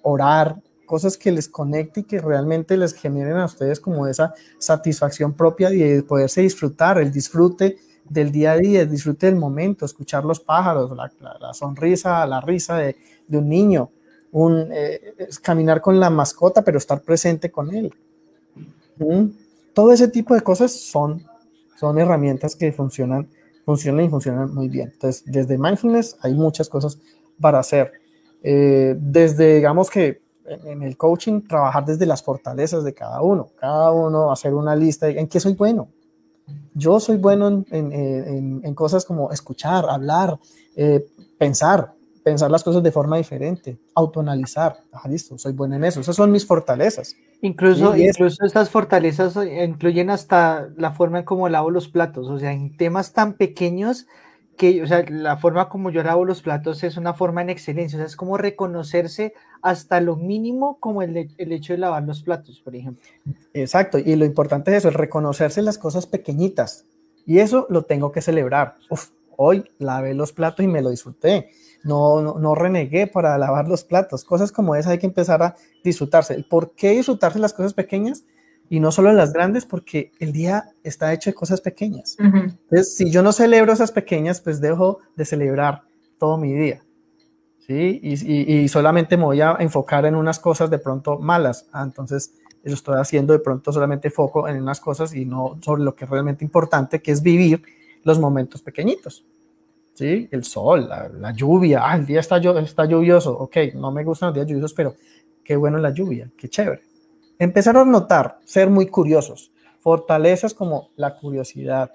orar, cosas que les conecten y que realmente les generen a ustedes como esa satisfacción propia y de poderse disfrutar, el disfrute del día a día, disfrute del momento, escuchar los pájaros, la, sonrisa, la risa de, un niño, un, eh, caminar con la mascota, pero estar presente con él. ¿Mm? Todo ese tipo de cosas son, son herramientas que funcionan, funcionan y funcionan muy bien. Entonces, desde mindfulness hay muchas cosas para hacer. Eh, desde, digamos que en el coaching, trabajar desde las fortalezas de cada uno, cada uno hacer una lista de en qué soy bueno. Yo soy bueno en, cosas como escuchar, hablar, eh, pensar, pensar las cosas de forma diferente, autoanalizar. Ah, listo, soy bueno en eso. Esas son mis fortalezas. Incluso, incluso estas fortalezas incluyen hasta la forma en cómo lavo los platos, o sea, en temas tan pequeños que, o sea, la forma como yo lavo los platos es una forma en excelencia, o sea, es como reconocerse hasta lo mínimo como el, el hecho de lavar los platos, por ejemplo. Exacto, y lo importante es eso, es reconocerse las cosas pequeñitas, y eso lo tengo que celebrar. Uf, hoy lavé los platos y me lo disfruté, no, no, no renegué para lavar los platos, cosas como esas hay que empezar a disfrutarse. ¿Por qué disfrutarse las cosas pequeñas? y no solo las grandes, porque el día está hecho de cosas pequeñas. Entonces, si yo no celebro esas pequeñas, pues dejo de celebrar todo mi día. ¿sí? Y, y, solamente me voy a enfocar en unas cosas de pronto malas. Ah, entonces, eso estoy haciendo de pronto solamente foco en unas cosas y no sobre lo que es realmente importante, que es vivir los momentos pequeñitos. ¿Sí? El sol, la, lluvia, ah, el día está, está lluvioso, ok, no me gustan los días lluviosos, pero qué bueno la lluvia, qué chévere. Empezar a notar, ser muy curiosos, fortalezas como la curiosidad.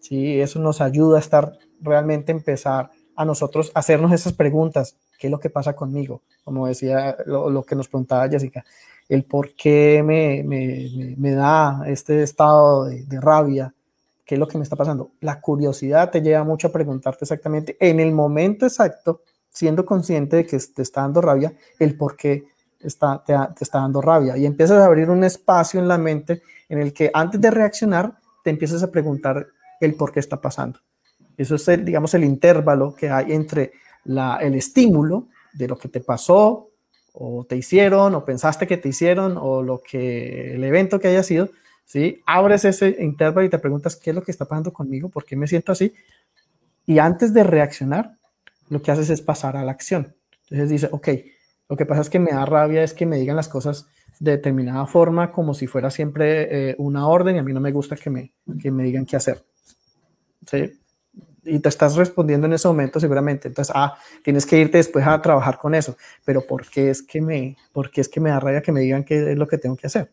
Sí, eso nos ayuda a estar realmente empezar a nosotros hacernos esas preguntas. ¿Qué es lo que pasa conmigo? Como decía lo, que nos preguntaba Jessica, el por qué me, me, me, da este estado de, de, rabia, qué es lo que me está pasando. La curiosidad te lleva mucho a preguntarte exactamente en el momento exacto, siendo consciente de que te está dando rabia, el por qué está, te, está dando rabia y empiezas a abrir un espacio en la mente en el que antes de reaccionar te empiezas a preguntar el por qué está pasando. Eso es, el, digamos, el intervalo que hay entre la, el estímulo de lo que te pasó o te hicieron o pensaste que te hicieron o lo que el evento que haya sido, ¿sí? Abres ese intervalo y te preguntas qué es lo que está pasando conmigo, por qué me siento así. Y antes de reaccionar, lo que haces es pasar a la acción. Entonces dice, ok, lo que pasa es que me da rabia es que me digan las cosas de determinada forma, como si fuera siempre eh, una orden, a mí no me gusta que me, que me digan qué hacer. ¿Sí? Y te estás respondiendo en ese momento seguramente. Entonces, ah, tienes que irte después a trabajar con eso. Pero ¿por qué es que me, por qué es que me da rabia que me digan qué es lo que tengo que hacer?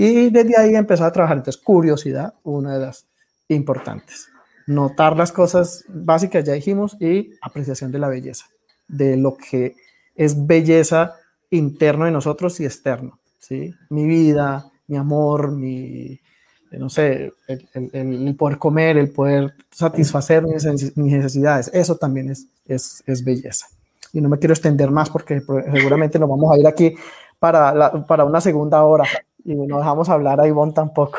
Y desde ahí empezar a trabajar. Entonces, curiosidad, una de las importantes. Notar las cosas básicas, ya dijimos, y apreciación de la belleza, de lo que es belleza interno de nosotros y externo, ¿sí? Mi vida, mi amor, mi, no sé, el, poder comer, el poder satisfacer mis, necesidades, eso también es, es, es, belleza. Y no me quiero extender más porque seguramente nos vamos a ir aquí para, para una segunda hora y no dejamos hablar a Ivonne tampoco.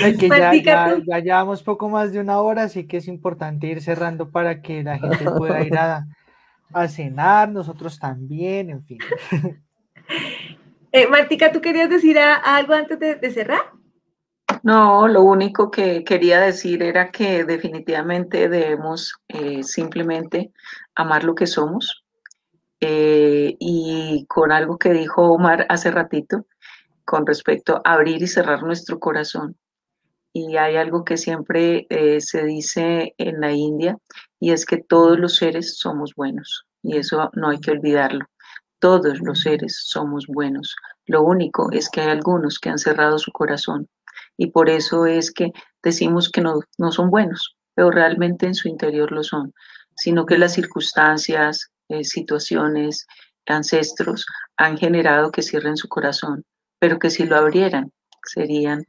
que ya, ya, ya, llevamos poco más de una hora, así que es importante ir cerrando para que la gente pueda ir a, a cenar, nosotros también, en fin. Eh, Martica, ¿tú querías decir algo antes de, cerrar? No, lo único que quería decir era que definitivamente debemos eh, simplemente amar lo que somos. Eh, y con algo que dijo Omar hace ratito, con respecto a abrir y cerrar nuestro corazón. Y hay algo que siempre se dice en la India, y es que todos los seres somos buenos y eso no hay que olvidarlo. Todos los seres somos buenos. Lo único es que hay algunos que han cerrado su corazón y por eso es que decimos que no, no son buenos, pero realmente en su interior lo son, sino que las circunstancias, eh, situaciones, ancestros han generado que cierren su corazón, pero que si lo abrieran serían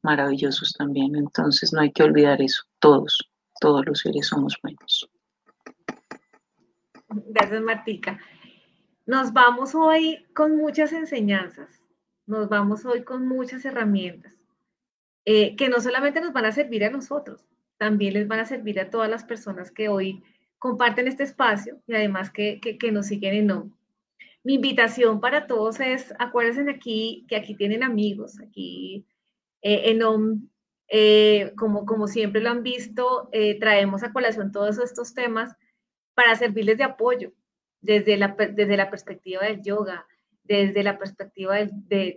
maravillosos también. Entonces no hay que olvidar eso. Todos, todos los seres somos buenos. Gracias, Martica. Nos vamos hoy con muchas enseñanzas, nos vamos hoy con muchas herramientas, eh, que no solamente nos van a servir a nosotros, también les van a servir a todas las personas que hoy comparten este espacio y además que, nos siguen en NOM. Mi invitación para todos es, acuérdense aquí que aquí tienen amigos, aquí eh, en NOM eh, como, como siempre lo han visto, eh, traemos a colación todos estos temas para servirles de apoyo desde la, desde la perspectiva del yoga, desde la perspectiva del,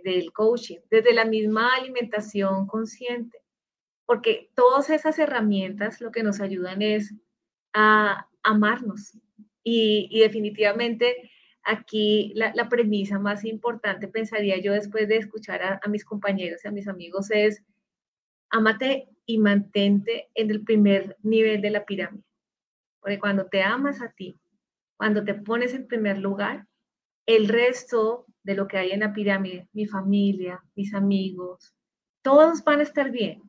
del coaching, desde la misma alimentación consciente, porque todas esas herramientas lo que nos ayudan es a amarnos y, y definitivamente aquí la, premisa más importante, pensaría yo después de escuchar a, a mis compañeros y a mis amigos, es Amate y mantente en el primer nivel de la pirámide. Porque cuando te amas a ti, cuando te pones en primer lugar, el resto de lo que hay en la pirámide, mi familia, mis amigos, todos van a estar bien.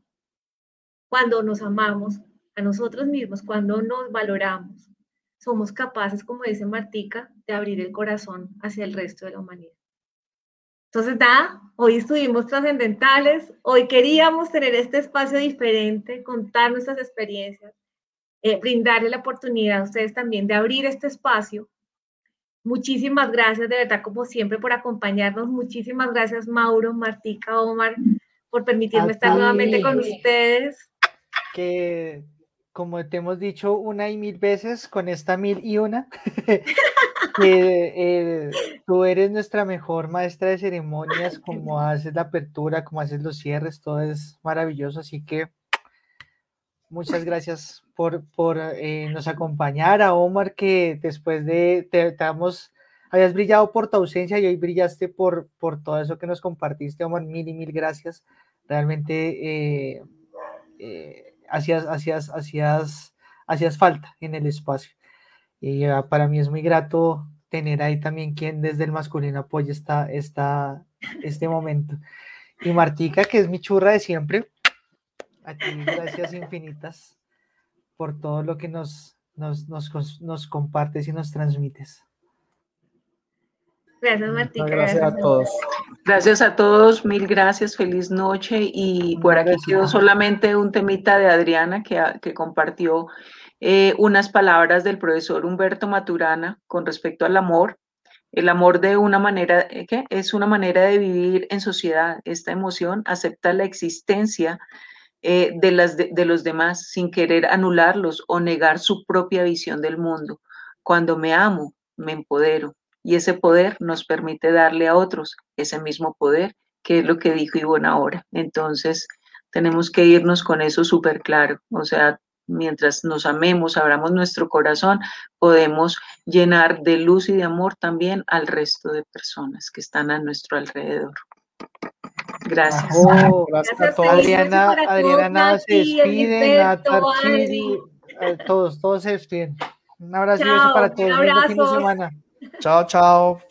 Cuando nos amamos a nosotros mismos, cuando nos valoramos, somos capaces, como dice Martica, de abrir el corazón hacia el resto de la humanidad. Entonces, nada, hoy estuvimos trascendentales, hoy queríamos tener este espacio diferente, contar nuestras experiencias, eh, brindarle la oportunidad a ustedes también de abrir este espacio. Muchísimas gracias, de verdad, como siempre, por acompañarnos. Muchísimas gracias, Mauro, Martica, Omar, por permitirme estar nuevamente con ustedes. Que, como te hemos dicho una y mil veces, con esta mil y una, que eh, tú eres nuestra mejor maestra de ceremonias, como haces la apertura, como haces los cierres, todo es maravilloso, así que muchas gracias por, por eh, nos acompañar, a Omar, que después de, te, damos, habías brillado por tu ausencia y hoy brillaste por, por todo eso que nos compartiste, Omar, mil y mil gracias, realmente eh, hacías, hacías, hacías, hacías falta en el espacio. Y para mí es muy grato tener ahí también quien desde el masculino apoye esta, esta, este momento. Y Martica, que es mi churra de siempre, a ti gracias infinitas por todo lo que nos, nos, nos, nos compartes y nos transmites. Gracias, Martica. Gracias, a todos. Gracias a todos, mil gracias, feliz noche. Y por aquí quedó solamente un temita de Adriana que, que compartió eh, unas palabras del profesor Humberto Maturana con respecto al amor. El amor de una manera, eh, ¿qué? Es una manera de vivir en sociedad. Esta emoción acepta la existencia eh, de, las de, los demás sin querer anularlos o negar su propia visión del mundo. Cuando me amo, me empodero y ese poder nos permite darle a otros ese mismo poder, que es lo que dijo Ivonne ahora. Entonces, tenemos que irnos con eso súper claro. O sea, mientras nos amemos, abramos nuestro corazón, podemos llenar de luz y de amor también al resto de personas que están a nuestro alrededor. Gracias. gracias, a todos. Adriana, Adriana se despide, todos, todos se despiden. Un abrazo para todos. Un Chao, chao.